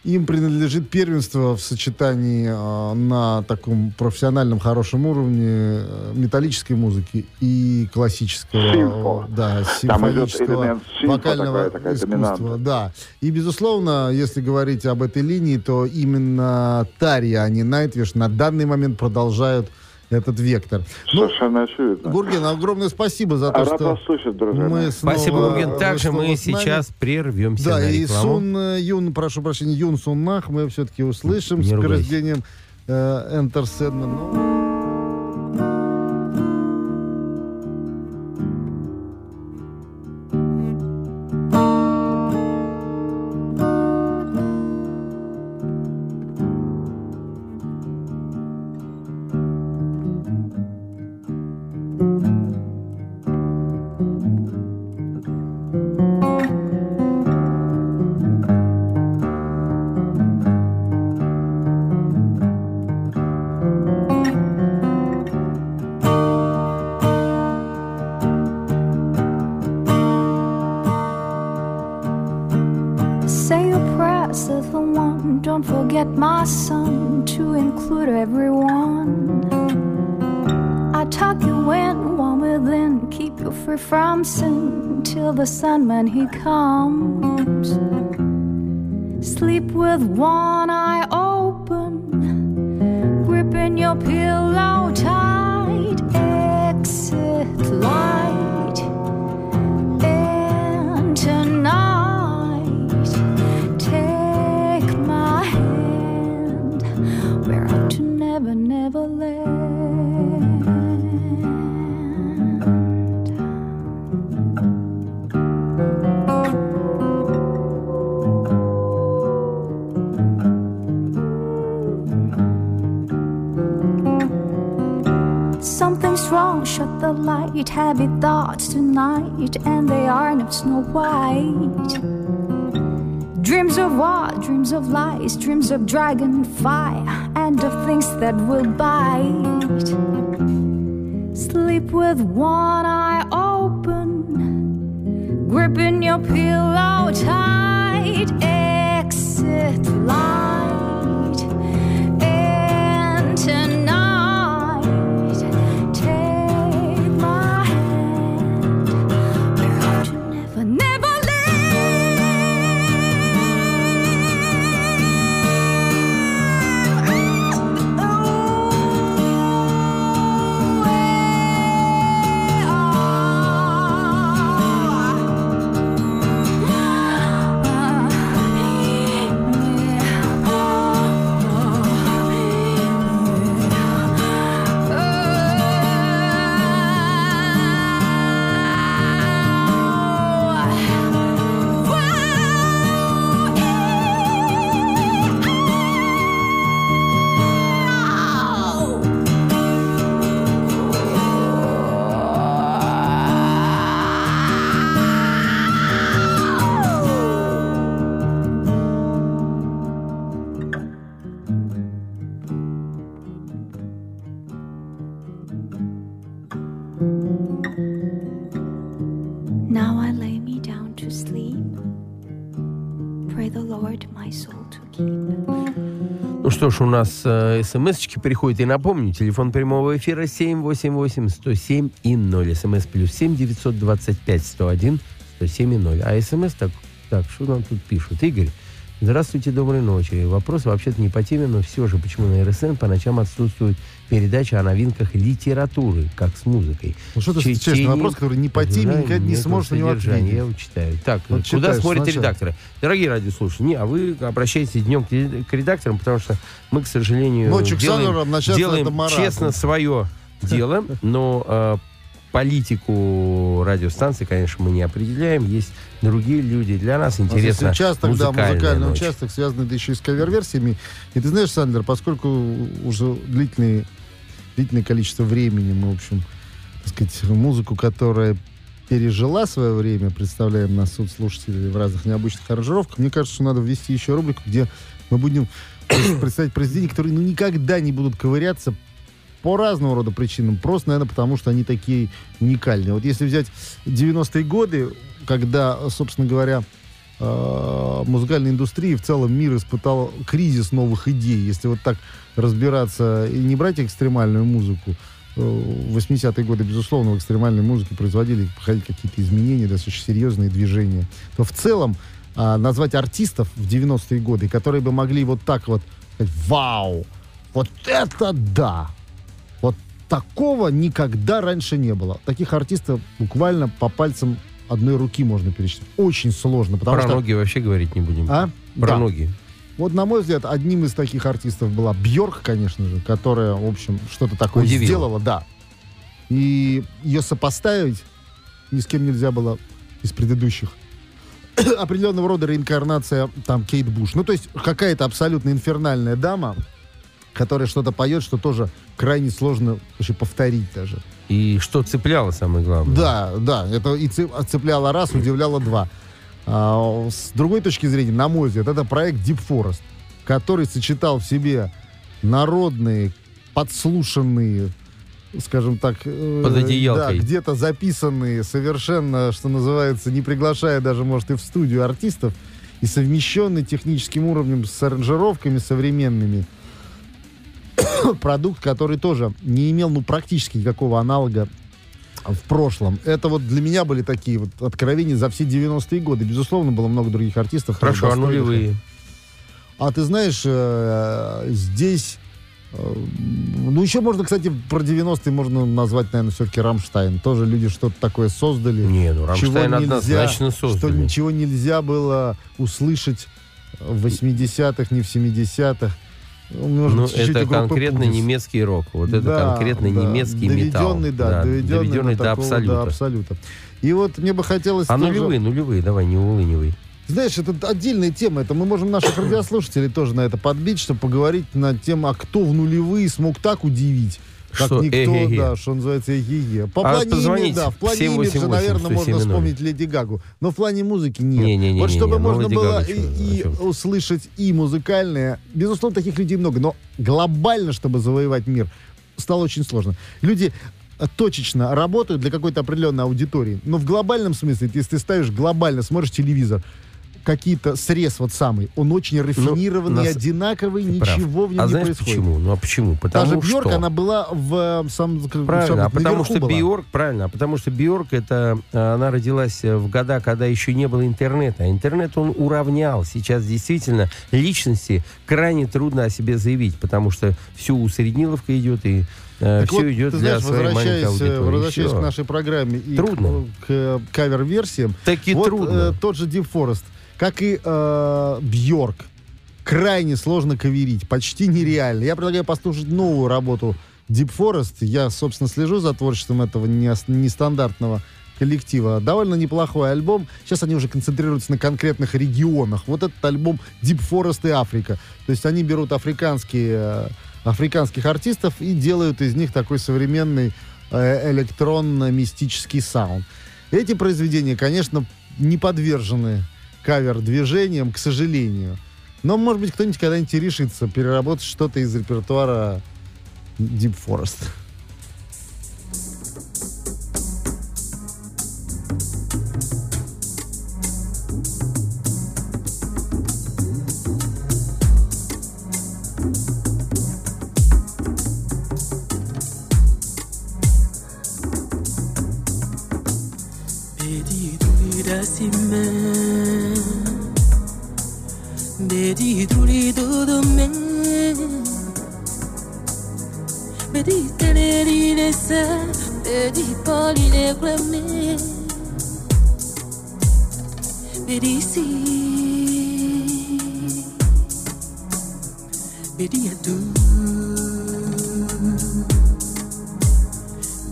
им принадлежит первенство в сочетании э, на таком профессиональном хорошем уровне э, металлической музыки и классического, Симфо. э, да, Там идет симфонического симфо, вокального такая- такая искусства. доминанта. Да. И, безусловно, если говорить об этой линии, то именно Тария, а не Nightwish на данный момент продолжают этот вектор. Ну, Совершенно очевидно. Гурген, огромное спасибо за то, А рад что вас слышать, друзья мы снова... Спасибо, Гурген. вы Также мы сейчас прервемся Да, на и. Сун э, Юн, прошу прощения, Юн Суннах мы все-таки услышим Не с ругайся. рождением э, Enter Say your prayers to the one. Don't forget, my son, to include everyone. I tuck you in, warm within, keep you free from sin till the Sandman he comes. Sleep with one eye open, gripping your pillow shut the light. Heavy thoughts tonight, and they are not snow white. Dreams of what? Dreams of lies, dreams of dragon fire, and of things that will bite. Sleep with one eye open, gripping your pillow tight. Exit light, что ж, у нас э, смс-очки приходят. И напомню, телефон прямого эфира 788-107 и 0. СМС плюс 7 925 101 107 и 0. А смс так, так, что нам тут пишут? Игорь, здравствуйте, доброй ночи. Вопрос вообще-то не по теме, но все же, почему на РСН по ночам отсутствует передача о новинках литературы, как с музыкой? Ну что ты на вопрос, который не по теме, Да, никогда не сможешь на него ответить? Я его читаю. Так, Вот куда читаешь смотрят сначала. редакторы? Дорогие радиослушатели, не, а вы обращайтесь днем к, к редакторам, потому что мы, к сожалению, Ночью к делаем, начаться делаем честно свое дело, но э, политику радиостанции, конечно, мы не определяем. Есть другие люди. Для нас нас интересно участок, да, музыкальная музыкальный ночь. участок, связанный да еще и с кавер-версиями. И ты знаешь, Сандер, поскольку уже длительный, длительное количество времени мы, в общем, так сказать, музыку, которая пережила свое время, представляем на суд слушателей в разных необычных аранжировках, мне кажется, что надо ввести еще рубрику, где мы будем представить произведения, которые ну, никогда не будут ковыряться по разного рода причинам. Просто, наверное, потому что они такие уникальные. Вот если взять 90-е годы, когда, собственно говоря, э, музыкальной индустрии в целом мир испытал кризис новых идей. Если вот так разбираться и не брать экстремальную музыку, э, в 80-е годы, безусловно, в экстремальной музыке производили какие-то изменения, достаточно серьезные движения, то в целом а, назвать артистов в 90-е годы, которые бы могли вот так вот вау, вот это да, такого никогда раньше не было. Таких артистов буквально по пальцам одной руки можно пересчитать. Очень сложно, потому Про что... ноги вообще говорить не будем. А? Про Да. ноги. Вот, на мой взгляд, одним из таких артистов была Бьорк, конечно же, которая, в общем, что-то такое Удивила. сделала, да. И ее сопоставить ни с кем нельзя было из предыдущих. Определенного рода реинкарнация там Кейт Буш. Ну, то есть какая-то абсолютно инфернальная дама, которая что-то поет, что тоже крайне сложно вообще повторить даже. И что цепляло, самое главное. Да, да, это и цеп- цепляло раз, удивляло два. А, с другой точки зрения, на мой взгляд, это проект Deep Forest, который сочетал в себе народные, подслушанные, скажем так, э, Под одеялкой. да, где-то записанные совершенно, что называется, не приглашая даже, может, и в студию артистов, и совмещенный техническим уровнем с аранжировками современными, продукт, который тоже не имел, ну, практически никакого аналога в прошлом. Это вот для меня были такие вот откровения за все 90-е годы. Безусловно, было много других артистов. Хорошо, а нулевые? А ты знаешь, э, здесь... э, Ну, еще можно, кстати, про 90-е можно назвать, наверное, все-таки Рамштайн. Тоже люди что-то такое создали. Не, ну чего Рамштайн нельзя- однозначно Что создали. ничего нельзя было услышать в 80-х, не в 70-х. Может Ну, быть, чуть-чуть это конкретно Puhdys. немецкий рок. Вот это Да, конкретно да. немецкий металл. доведенный, Да, доведенный, доведенный до, до такого, абсолюта. до абсолюта. И вот мне бы хотелось А тоже- нулевые, нулевые, давай, не улынивай. Знаешь, это отдельная тема. Это мы можем наших радиослушателей тоже на это подбить, чтобы поговорить на тему, а кто в нулевые смог так удивить, как Что никто, «Эге-ге». да, что называется, эге По А плане имиджа, да, в плане имиджа, 788 наверное, можно 107 вспомнить Леди Гагу. Но в плане музыки нет. Не-не-не-не-не, вот чтобы ну, можно Леди было Гага, и, и услышать и музыкальное, безусловно, таких людей много, но глобально, чтобы завоевать мир, стало очень сложно. Люди э, точечно работают для какой-то определенной аудитории. Но в глобальном смысле, если ты ставишь глобально, смотришь телевизор, какие-то срез вот самый, он очень рафинированный, Ну, нас- одинаковый, Ты прав. ничего в нем а не знаешь происходит. почему? Ну а почему? Потому Даже Бьорк, что... она была в э, сам, как- Правильно, сам- а потому что была. Бьорк, правильно, а потому что Бьорк это э, она родилась э, в года, когда еще не было интернета. А Интернет он уравнял. Сейчас действительно личности крайне трудно о себе заявить, потому что все усредниловка идет и Так все вот, идет ты для знаешь, маленькой возвращаясь, возвращаясь к нашей программе и Трудно. к, к, кавер-версиям, вот трудно. э, тот же Deep Forest, как и э, Бьорк, крайне сложно каверить, почти нереально. Я предлагаю послушать новую работу Deep Forest. Я, собственно, слежу за творчеством этого нестандартного коллектива. Довольно неплохой альбом. Сейчас они уже концентрируются на конкретных регионах. Вот этот альбом Deep Forest и Африка. То есть они берут африканские, э, африканских артистов и делают из них такой современный э, электронно-мистический саунд. Эти произведения, конечно, не подвержены кавер-движениям, к сожалению. Но, может быть, кто-нибудь когда-нибудь решится переработать что-то из репертуара Deep Forest. Simme vedi tulito da me vedi tenerine sa vedi poline me vedi sì vedi a tu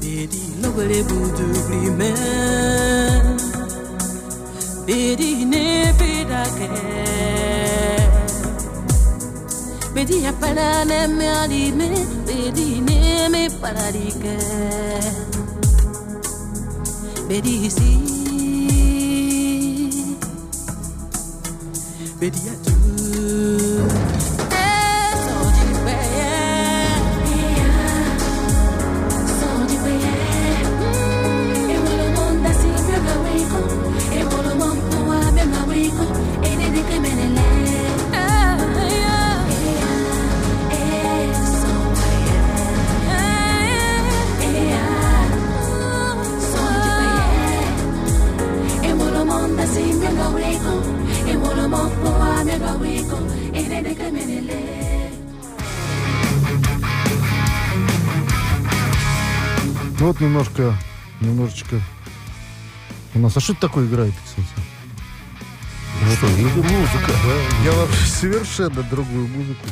vedi lo volevo tu prima vedi ne ke. बेटिया पढ़ाने म्यारी में बेरी ने में पढ़ारी के बेरी सी बेटिया Ну вот немножко, немножечко у нас. А что это такое играет, кстати? Что, это музыка. Да, я вообще совершенно другую музыку.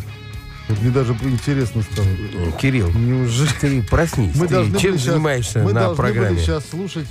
Вот мне даже интересно стало. Кирилл, Неужели? ты проснись. Мы ты должны чем были щас- занимаешься мы на должны программе? были сейчас слушать.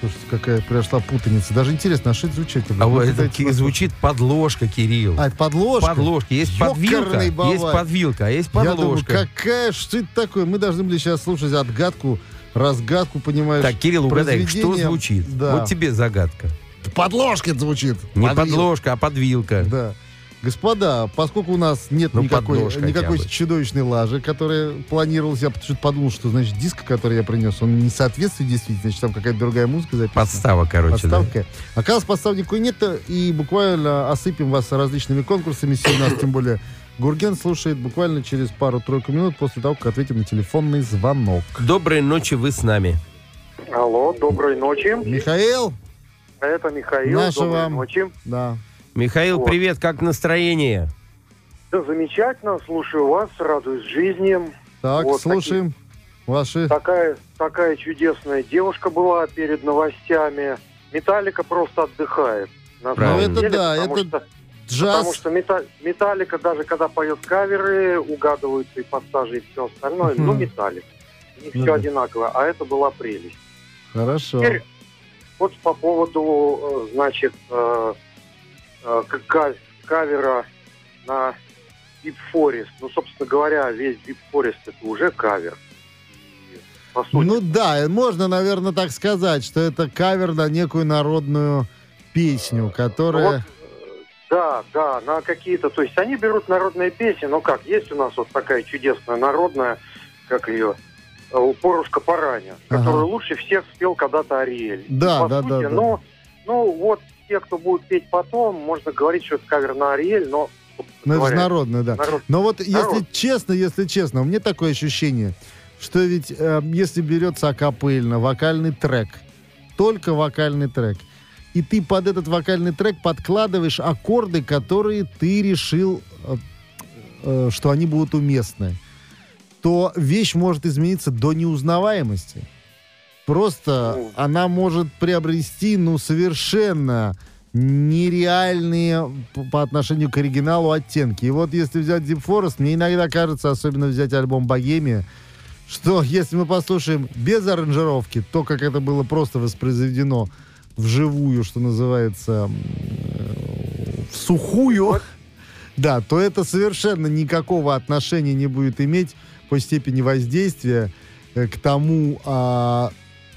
Слушайте, какая произошла путаница. Даже интересно, а что это звучит? А вот это ки- звучит подложка, Кирилл. А, это подложка? Подложка. Есть подвилка, Ёкарный бавай. есть подвилка, а есть Я думаю, подложка. какая, что это такое? Мы должны были сейчас слушать отгадку, разгадку, понимаешь? Так, Кирилл, угадай, что звучит? Да. Вот тебе загадка. Подложка звучит. Не Подвил. подложка, а подвилка. Да. Господа, поскольку у нас нет Ну, никакой, никакой чудовищной лажи, которая планировалась, я почему-то подумал, что, значит, диск, который я принес, он не соответствует действительно, значит, там какая-то другая музыка записана. Подстава, короче, да. Подставка. Оказалось, подстав никакой нет, и буквально осыпем вас различными конкурсами. Сегодня у нас, тем более, Гурген слушает буквально через пару-тройку минут после того, как ответим на телефонный звонок. Доброй ночи, вы с нами. Алло, доброй ночи. Михаил? Это Михаил. Наша доброй вам. ночи. Да. Михаил, Вот. привет, как настроение? Да, замечательно, слушаю вас, радуюсь жизни. Так, Вот слушаем. Ваши... Такая, такая чудесная девушка была перед новостями. Металлика просто отдыхает. На Правильно. самом Ну, это деле, да, потому это что, Джаз. Потому что Мета- Металлика, даже когда поет каверы, угадываются и пассажи, и все остальное. Ну. Металлик. У них Ну все одинаково, а это была прелесть. Хорошо. Теперь вот по поводу, э, значит, э, кавера на Deep Forest. Ну, собственно говоря, весь Deep Forest это уже кавер. И, по сути, Ну да, можно, наверное, так сказать, что это кавер на некую народную песню, которая... Вот, Да, да, на какие-то... То есть они берут народные песни, но как, есть у нас вот такая чудесная народная, как ее, э, Упорушка Параня, Ага. которую лучше всех спел когда-то Ариэль. Да, По да, сути, да, да. Но, ну, вот те, кто будет петь потом, можно говорить, что это кавер на Ариэль, но... Ну, это же народная, да. народ- Но вот если народ. честно, если честно, у меня такое ощущение, что ведь э, если берется акапельно, вокальный трек, только вокальный трек, и ты под этот вокальный трек подкладываешь аккорды, которые ты решил, э, э, что они будут уместны, то вещь может измениться до неузнаваемости. Просто Ну. она может приобрести, ну, совершенно нереальные по отношению к оригиналу оттенки. И вот если взять Deep Forest, мне иногда кажется, особенно взять альбом «Богемия», что если мы послушаем без аранжировки, то, как это было просто воспроизведено вживую, что называется, в сухую, да, то это совершенно никакого отношения не будет иметь по степени воздействия э, к тому а,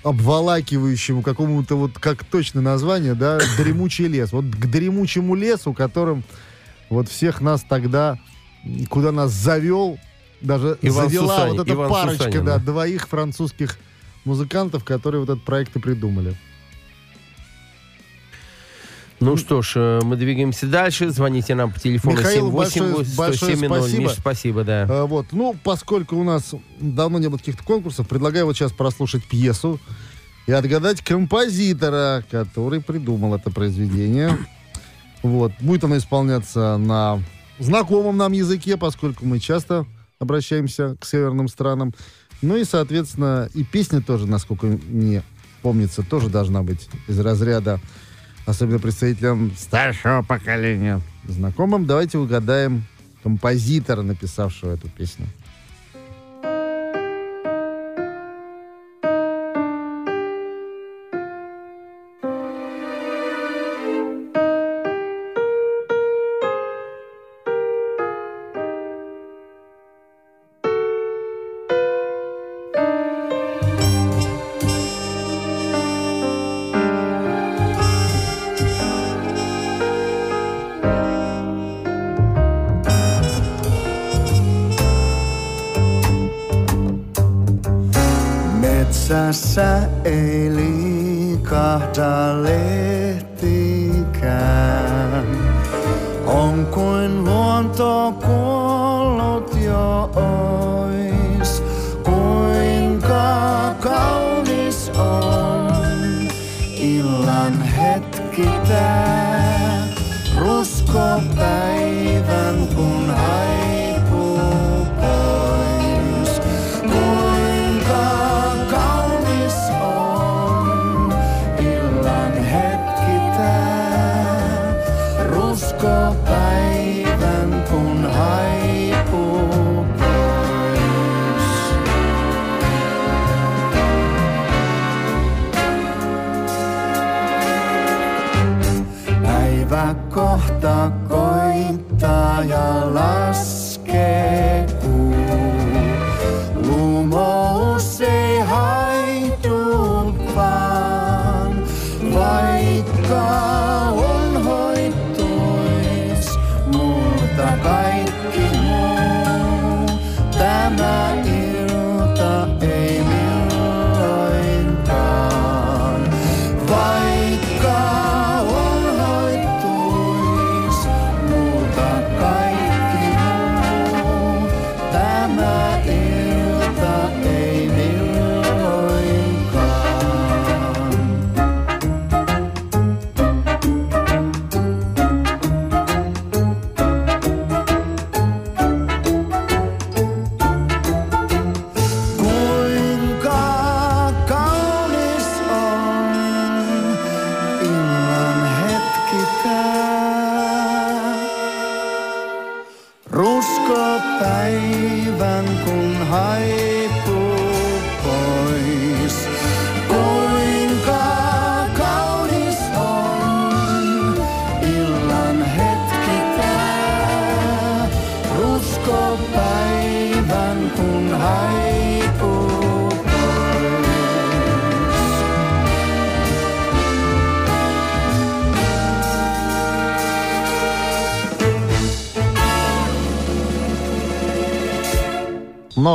обволакивающему какому-то вот, как точно название, да, дремучий лес. Вот к дремучему лесу, которым вот всех нас тогда, куда нас завел, даже Иван завела Сусанин- вот эта Иван парочка, Сусанин, да, да. двоих французских музыкантов, которые вот этот проект и придумали. Ну что ж, э, мы двигаемся дальше. Звоните нам по телефону Михаил, 788 большое- большое 107 спасибо. Миш, спасибо, да. А, вот, ну, поскольку у нас давно не было каких-то конкурсов, предлагаю вот сейчас прослушать пьесу и отгадать композитора, который придумал это произведение. Вот, будет оно исполняться на знакомом нам языке, поскольку мы часто обращаемся к северным странам. Ну и, соответственно, и песня тоже, насколько мне помнится, тоже должна быть из разряда, особенно представителям старшего поколения, знакомым. Давайте угадаем композитора, написавшего эту песню. kita. Rusko Taiwan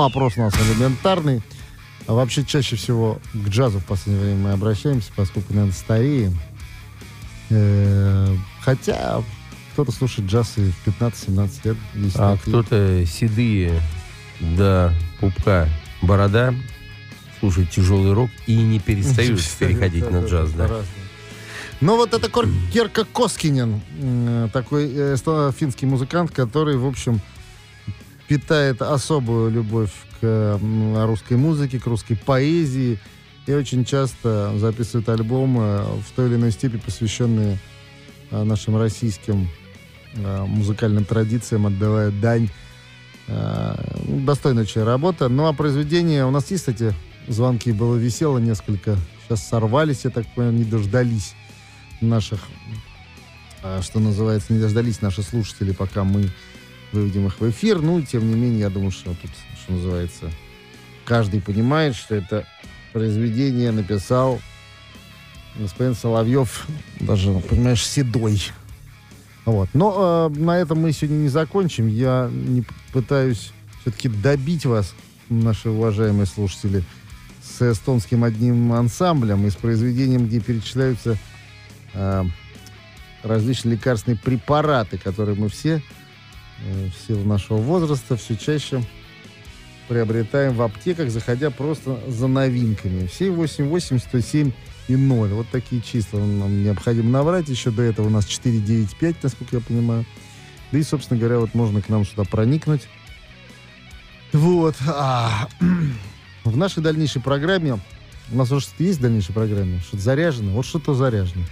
вопрос у нас элементарный. А вообще чаще всего к джазу в последнее время мы обращаемся, поскольку, наверное, стареем. Э, Хотя кто-то слушает джаз и в 15-17 лет. А кто-то седые до пупка борода слушает тяжелый рок и не перестают переходить на джаз, да. Ну вот это Керка Коскинен, такой э, финский музыкант, который, в общем, питает особую любовь к русской музыке, к русской поэзии и очень часто записывает альбомы в той или иной степени посвященные э, нашим российским э, музыкальным традициям, отдавая дань. Э, Достойная очень работа. Ну а произведение у нас есть, кстати, звонки было весело несколько. Сейчас сорвались, я так понимаю, не дождались наших, что называется, не дождались наши слушатели, пока мы выведем их в эфир. Ну, тем не менее, я думаю, что тут, что называется, каждый понимает, что это произведение написал господин Соловьев, даже, понимаешь, седой. Вот. Но э, на этом мы сегодня не закончим. Я не пытаюсь все-таки добить вас, наши уважаемые слушатели, с эстонским одним ансамблем и с произведением, где перечисляются э, различные лекарственные препараты, которые мы все в силу нашего возраста все чаще приобретаем в аптеках, заходя просто за новинками. Все 88, 107 и 0. Вот такие числа нам необходимо набрать. Еще до этого у нас 495, насколько я понимаю. Да и, собственно говоря, вот можно к нам сюда проникнуть. Вот. А, в нашей дальнейшей программе у нас уже что-то есть в дальнейшей программе? Что-то заряжено? Вот что-то заряжено.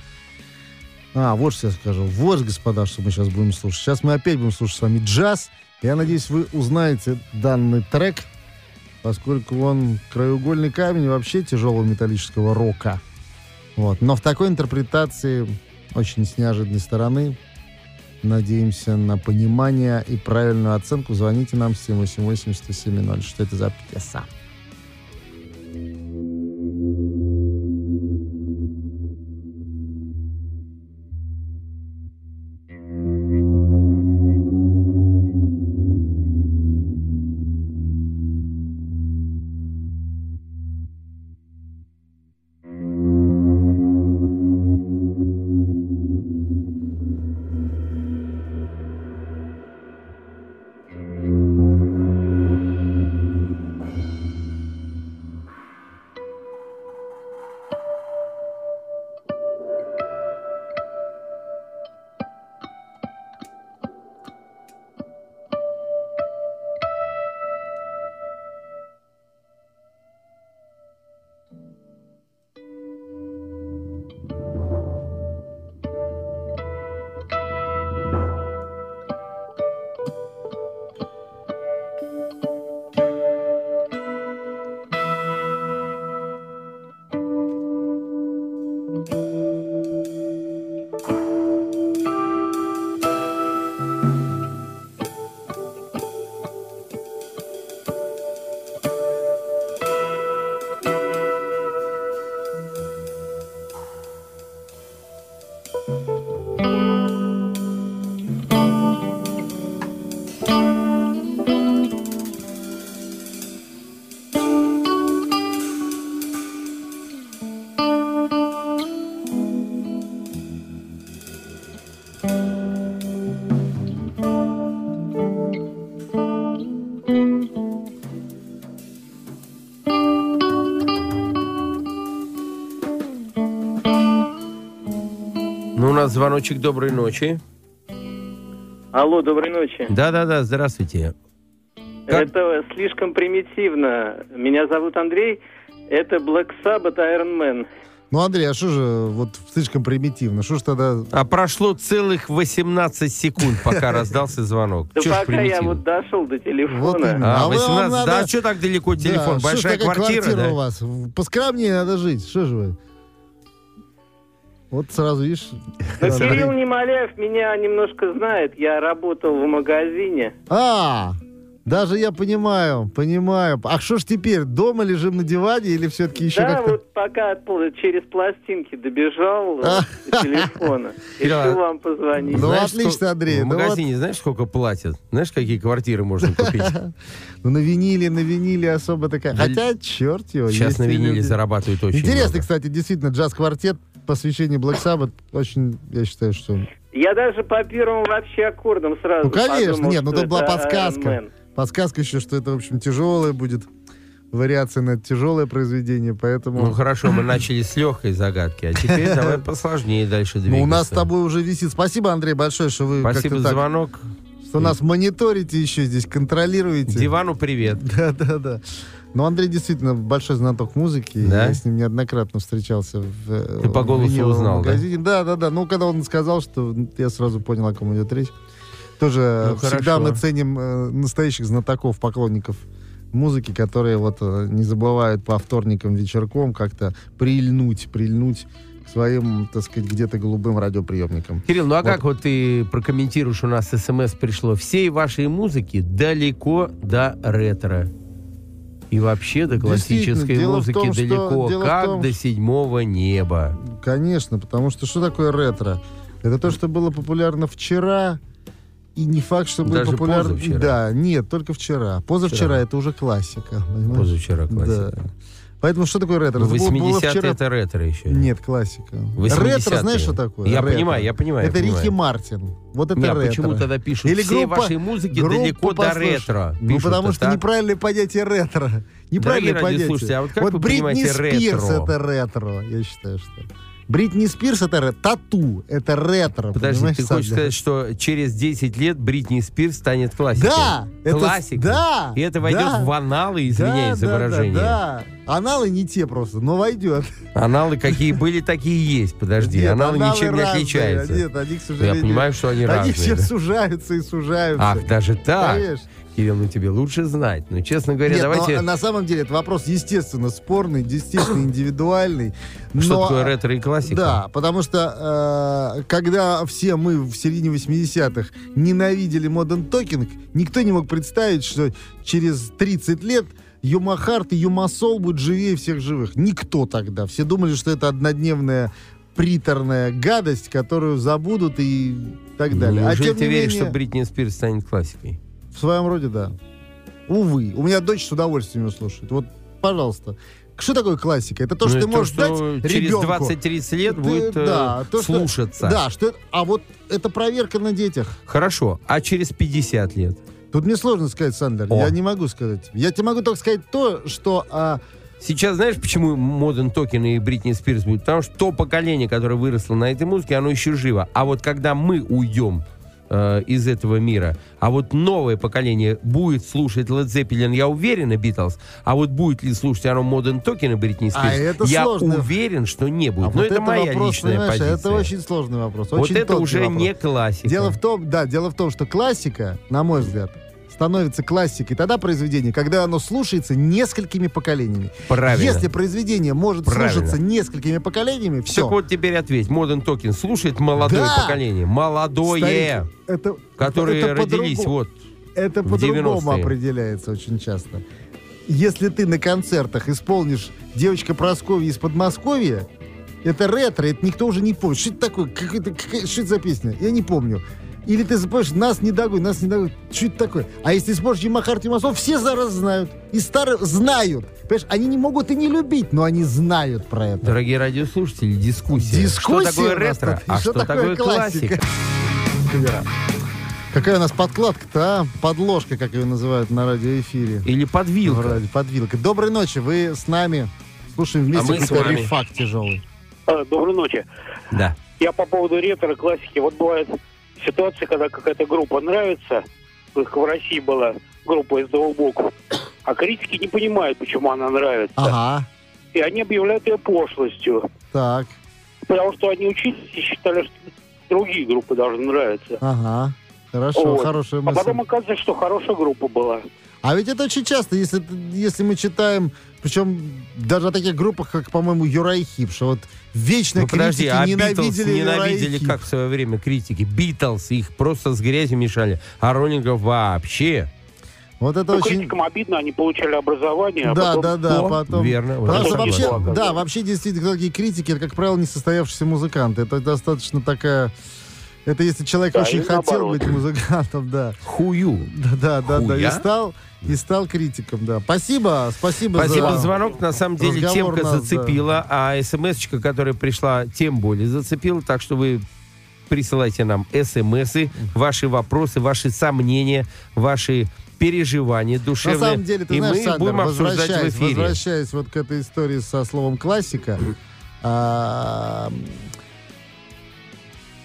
А, вот что я скажу. Вот, господа, что мы сейчас будем слушать. Сейчас мы опять будем слушать с вами джаз. Я надеюсь, вы узнаете данный трек, поскольку он краеугольный камень вообще тяжелого металлического рока. Вот. Но в такой интерпретации, очень с неожиданной стороны, надеемся на понимание и правильную оценку. Звоните нам 788-107-0. Что это за пьеса? Ну, у звоночек доброй ночи. Алло, доброй ночи. Да-да-да, здравствуйте. Это слишком примитивно. Меня зовут Андрей. Это Black Sabbath Iron Man. Ну, Андрей, а что же вот слишком примитивно? Что ж тогда... А прошло целых 18 секунд, пока раздался звонок. Да пока я вот дошел до телефона. А, А вы- 18, вам да, что так далеко телефон? Большая квартира, да? у вас? Поскромнее надо жить. Что же вы? Вот сразу, видишь... Андрей- Кирилл Немоляев меня немножко знает. Я работал в магазине. А, Даже я понимаю, понимаю. А что ж теперь, дома лежим на диване или все-таки еще да, как-то... вот пока через пластинки добежал э, до телефона. Решил вам позвонить. Ну, отлично, Андрей, В ну магазине знаешь, сколько платят? Знаешь, какие квартиры можно купить? Ну, на виниле, на виниле особо такая... Хотя, черт его. Сейчас на виниле зарабатывают очень Интересно, кстати, действительно, джаз-квартет, посвящение Black Sabbath, очень, я считаю, что... Я даже по первым вообще аккордам сразу Ну, конечно, подумал, нет, ну что тут была Iron подсказка. Man. Подсказка еще, что это, в общем, тяжелое будет. Вариация на тяжелое произведение, поэтому... Ну хорошо, мы начали с легкой загадки, а теперь давай посложнее дальше двигаться. Ну, у нас с тобой уже висит. Спасибо, Андрей, большое, что вы Спасибо за звонок. Что нас мониторите еще здесь, контролируете. Дивану привет. Да, да, да. Но Андрей действительно большой знаток музыки. Да? Я с ним неоднократно встречался в э, Ты по голосу узнал, да? магазине. Да, да, да. Ну, когда он сказал, что я сразу понял, о ком идет речь. Тоже Ну, всегда хорошо. мы ценим э, настоящих знатоков, поклонников музыки, которые вот э, не забывают по вторникам вечерком как-то прильнуть, прильнуть к своим, так сказать, где-то голубым радиоприемникам. Кирилл, ну а Вот. как вот ты прокомментируешь, у нас смс пришло, всей вашей музыки далеко до ретро. И вообще до классической музыки том, что- далеко, в как том, до седьмого неба. Конечно, потому что что такое ретро? Это то, что было популярно вчера, и не факт, что было Даже популярно... позавчера. Да, нет, только вчера. Позавчера Вчера. это уже классика. понимаешь? Позавчера классика. Да. Поэтому что такое ретро? Ну, Это было- было 80-е вчера- это ретро еще. Нет, классика. 80-е. Ретро, знаешь, что такое? Я Ретро. понимаю, я понимаю. Это я Рики. Мартин. Вот это Не, а ретро. почему тогда пишут Или всей группа- вашей музыки далеко до ретро? Ну, потому это что так? неправильное понятие ретро. Неправильное Дорогие понятие. радиослушатели, а вот как вы Бритни понимаете Спирс ретро? это ретро, я считаю, что. Бритни Спирс это. Тату это ретро. Подожди, ты хочешь Сандра? сказать, что через 10 лет Бритни Спирс станет классикой? Да! это Классикой? Да! И это войдет да, в аналы, извиняюсь за да, да, выражение. Да, да. Аналы не те просто, но войдет. Аналы какие были, такие есть. Подожди, Нет, аналы, аналы ничем не разные. отличаются. Нет, они, к сожалению... Я понимаю, что они, разные. все да. сужаются и сужаются. Ах, даже так? Конечно. Кирилл, ну тебе лучше знать. Ну, честно говоря, Нет, давайте... но на самом деле это вопрос, естественно, спорный, действительно индивидуальный. Что но- такое ретро и классика? Да, потому что э, когда все мы в середине 80-х ненавидели Modern Talking, никто не мог представить, что через 30 лет Юмахарт и Юмасол будут живее всех живых. Никто тогда. Все думали, что это однодневная приторная гадость, которую забудут и так далее. а Неужели тем ты не веришь, менее, что Бритни Спирс станет классикой? В своем роде, да. Увы. У меня дочь с удовольствием ее слушает. Вот, пожалуйста. Что такое классика? Это то, Ну, что ты можешь что дать через ребенку. 20-30 лет Ты- будет э, да, то, что- слушаться. Да, что а вот это проверка на детях. Хорошо, а через 50 лет? Тут мне сложно сказать, Сандер. О. Я не могу сказать. Я тебе могу только сказать то, что... а, Сейчас знаешь, почему Modern Talking и Бритни Спирс будут? Потому что то поколение, которое выросло на этой музыке, оно еще живо. А вот когда мы уйдем э, из этого мира, а вот новое поколение будет слушать Led Zeppelin, я уверен, и Битлз, а вот будет ли слушать оно Modern Talking и Бритни Спирс, А это я сложно. уверен, что не будет. а Но вот это, моя вопрос, личная позиция. Это очень сложный вопрос. вот очень это тонкий уже вопрос. не классика. Дело в том, да, дело в том, что классика, на мой взгляд, становится классикой тогда произведение, когда оно слушается несколькими поколениями. Правильно. Если произведение может Правильно. слушаться несколькими поколениями, все. Так вот теперь ответь. Моден Токен слушает молодое Да. поколение. Молодое. Старик, это, которые это родились вот Это по-другому 90-е. определяется очень часто. Если ты на концертах исполнишь «Девочка Прасковья из Подмосковья», это ретро, это никто уже не помнит. Что это такое? Как это, что это за песня? Я не помню. Или ты запоешь «Нас не догонь, нас не догонь». Что это такое? А если споришь Ямахар Тимасов, все зараз знают. И старые знают. Понимаешь, они не могут и не любить, но они знают про это. Дорогие радиослушатели, дискуссия. Дискуссия Что такое ретро, а Что что, такое такое классика? Вера. Какая у нас подкладка-то, а? Подложка, как ее называют на радиоэфире. Или подвилка. Ради- Подвилка. Доброй ночи, вы с нами. Слушаем вместе А мы с какой-то вами. рефак тяжелый. А, Доброй ночи. Да. Я по поводу ретро классики. Вот бывает ситуация, когда какая-то группа нравится, их в России была группа из двух букв, а критики не понимают, почему она нравится. Ага, И они объявляют ее пошлостью. так, Потому что они учились и считали, что другие группы должны нравиться. ага. Хорошо, Вот. хорошая А мысль. потом оказывается, что хорошая группа была. А ведь это очень часто, если, если мы читаем, причем даже о таких группах, как, по-моему, Юрай Хип, что вот вечно Ну подожди, критики а Битлз ненавидели ненавидели как в свое время критики? Битлз их просто с грязью мешали, а роллингов вообще. Вот это Ну, очень... критикам обидно, они получали образование, а Да, потом... да, да, О, потом. верно, Потому что вообще, да, вообще действительно такие критики, это, как правило, несостоявшиеся музыканты. Это достаточно такая... Это если человек Да, очень хотел наоборот. быть музыкантом, да. Хую. Да, да, да, да. И стал, и стал критиком, да. Спасибо, спасибо, Спасибо за за звонок. На самом деле разговор темка нас, да. зацепила, а смс-очка, которая пришла, тем более зацепила. Так что вы присылайте нам смсы, ваши вопросы, ваши сомнения, ваши переживания душевные. На самом деле, ты и знаешь, мы Сандер, будем обсуждать в возвращаясь, эфире. возвращаясь вот к этой истории со словом классика, а,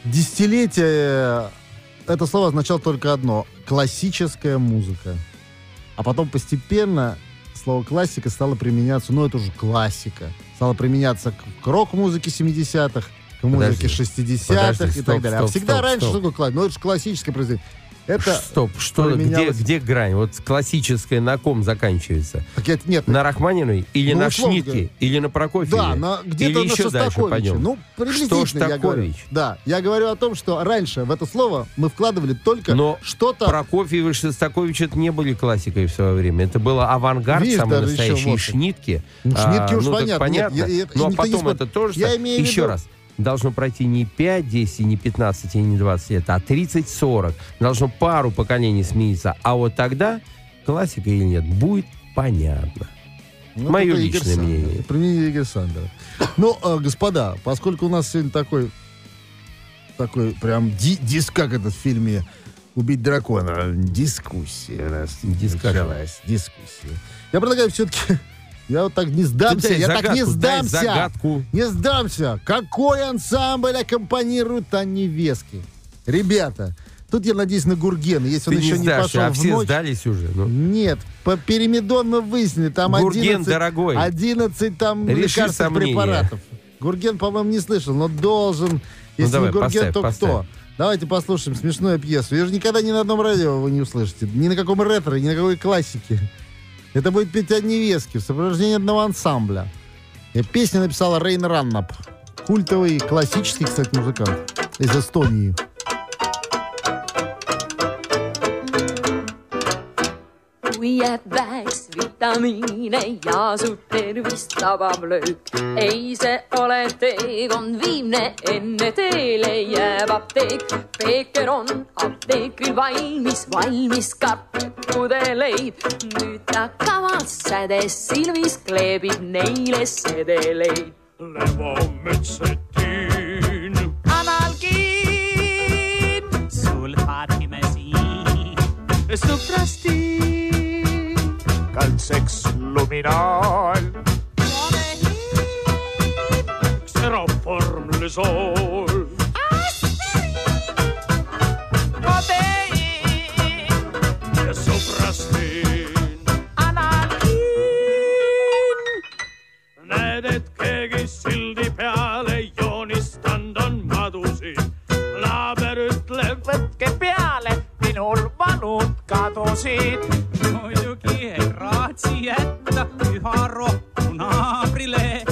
десятилетие это слово означало только одно — классическая музыка. А потом постепенно слово классика стало применяться, ну это уже классика, стало применяться к, рок-музыке 70-х, к музыке Подожди. 60-х Подожди, и так далее. а стоп, всегда стоп, раньше стоп. что такое классика? Ну это же классическое произведение. Это Стоп, что, где, где грань? Вот классическая на ком заканчивается? Так я- нет, На Рахманиной или Ну, на Шнитке? говоря. Или на Прокофьеве? Да, на, где-то или на еще дальше пойдем? Ну, приблизительно я говорю. Да, я говорю о том, что раньше в это слово мы вкладывали только Но что-то... Прокофьев и Шостакович это не были классикой в свое время. Это было авангард Видишь, самый настоящий. И шнитки. Ну, шнитки уж ну, понятно. понятно. Нет, я- я- ну, а не потом спорит. это тоже... Я имею Еще раз. Должно пройти не 5, 10, не 15, и не 20 лет, а 30, 40. Должно пару поколений смениться. А вот тогда, классика или нет, будет понятно. Ну, Мое Игорь личное мнение. Это мнение Игоря Сандера. Ну, э, господа, поскольку у нас сегодня такой, такой прям ди- диск, как это в фильме «Убить дракона», дискуссия у нас началась, дискуссия. Я предлагаю все-таки, я вот так не сдамся, я так не загадку, сдамся, загадку. не сдамся. Какой ансамбль аккомпанирует Анне Вески? Ребята, тут я надеюсь на Гургена, если Ты он еще не, сдашься, пошел а в все ночь. сдались уже. Ну. Нет, по Перемедон мы выяснили, там Гурген, 11, дорогой. 11 там Реши лекарственных сомнения. препаратов. Гурген, по-моему, не слышал, но должен. Если давай, не Гурген, поставь, то поставь. кто? Давайте послушаем смешную пьесу. Ее же никогда ни на одном радио вы не услышите. Ни на каком ретро, ни на какой классике. Это будет петь одни вески в сопровождении одного ансамбля. И песню написала Рейн Раннап. Культовый, классический, кстати, музыкант. Из Эстонии. kui jääb väheks vitamiine ja su tervist tabab löök. ei, see ole teekond viimne, enne teele jääb apteek. Peeker on apteekril valmis, valmis kartpudeleid. nüüd ta kavatsedes silmis kleebib neile sedeleid. Levomütsetin. Analgin, sulfatimesiin, suprastiin, Kaltseks luminaal. Xeroform lüsool. kodein, Ja suprastiin. analgin, Näed, et keegi sildi peale joonistanud on madusid. naaber ütleb, võtke peale, minul valud kadusid natsi jätta üha rohtu naabrile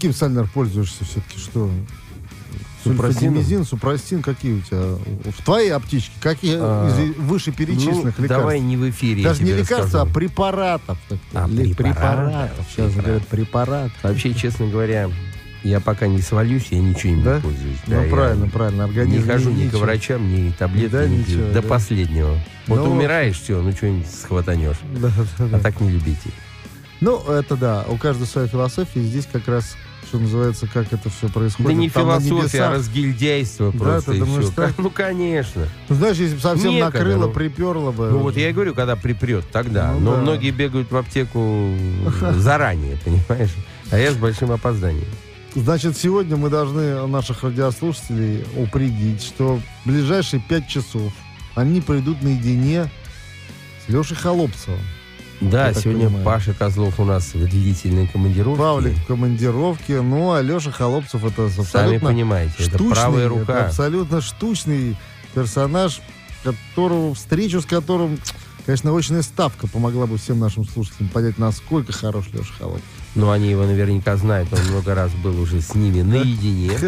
Каким, Сальнер, пользуешься все-таки? Что? Сульфадимизин, супрастин, какие у тебя? В твоей аптечке какие А, из вышеперечисленных ну, лекарств? давай не в эфире я Даже не тебе лекарств, расскажу. а препаратов. А, Ли- препаратов, препаратов. Сейчас говорят препарат. Вообще, честно говоря, я пока не свалюсь, я ничего не Да? пользуюсь. Ну, я правильно, правильно. Организм Не хожу ни к врачам, ни таблетки, Да, пью. ничего, До да. последнего. Вот Ну, умираешь, все, ну что-нибудь схватанешь. Да, да, да. А так не любите. Ну, это да. У каждого своя философия. Здесь как раз, что называется, как это все происходит. Да не там философия, а разгильдяйство Да, просто ты и думаешь так? Ну, конечно. Ну, знаешь, если бы совсем Некогда, накрыло, ну. приперло бы. Ну вот я и говорю, когда припрет, тогда. Ну Но да. многие бегают в аптеку заранее, понимаешь? А я с большим опозданием. Значит, сегодня мы должны наших радиослушателей упредить, что в ближайшие пять часов они придут наедине с Лешей Холопцевым. Да, сегодня понимаю. Паша Козлов у нас в длительной командировке. Павлик в командировке, ну а Леша Холопцев это Сами абсолютно понимаете, это штучный, правая это рука. абсолютно штучный персонаж, которого, встречу с которым, конечно, очень ставка помогла бы всем нашим слушателям понять, насколько хорош Леша Холопцев. Но они его наверняка знают, он много раз был уже с ними наедине.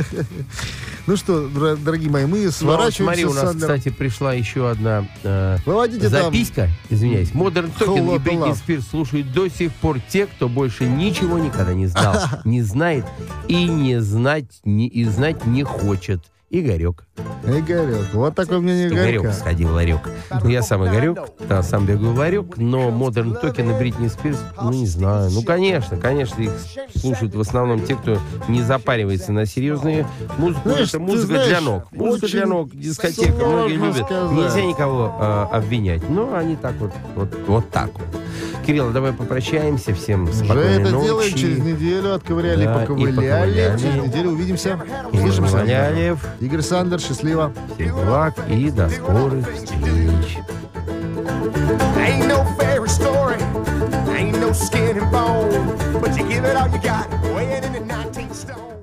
Ну что, дорогие мои, мы сворачиваемся смотри, у нас, кстати, пришла еще одна э, записка. Извиняюсь. Modern Whole и Бритни. Спирс слушают до сих пор те, кто больше ничего никогда не знал, не знает и не знать, не, и знать не хочет. Игорек. Игорек. Вот такое мнение Игорек Игорька. сходил в ларек. Ну, я сам Игорек, да, сам бегаю в ларек, но Modern Talking и Бритни Спирс, ну, не знаю. Ну, конечно, конечно, их слушают в основном те, кто не запаривается на серьезные музыку. Знаешь, Это музыка знаешь, для ног. Музыка для ног, дискотека, многие любят. сказать. Нельзя никого э, обвинять. Но они так вот, вот, вот так вот. Кирилл, давай попрощаемся. Всем Уже спокойной это ночи. делаем через неделю. Отковыряли, Да, и поковыляли. поковыляли. Через неделю увидимся. Игорь Услышимся. Игорь Сандер, счастливо. Всех благ и до скорых встреч. Ain't no fairy story, ain't no skin and bone, but you give it all you got, weighing in the 19 stone.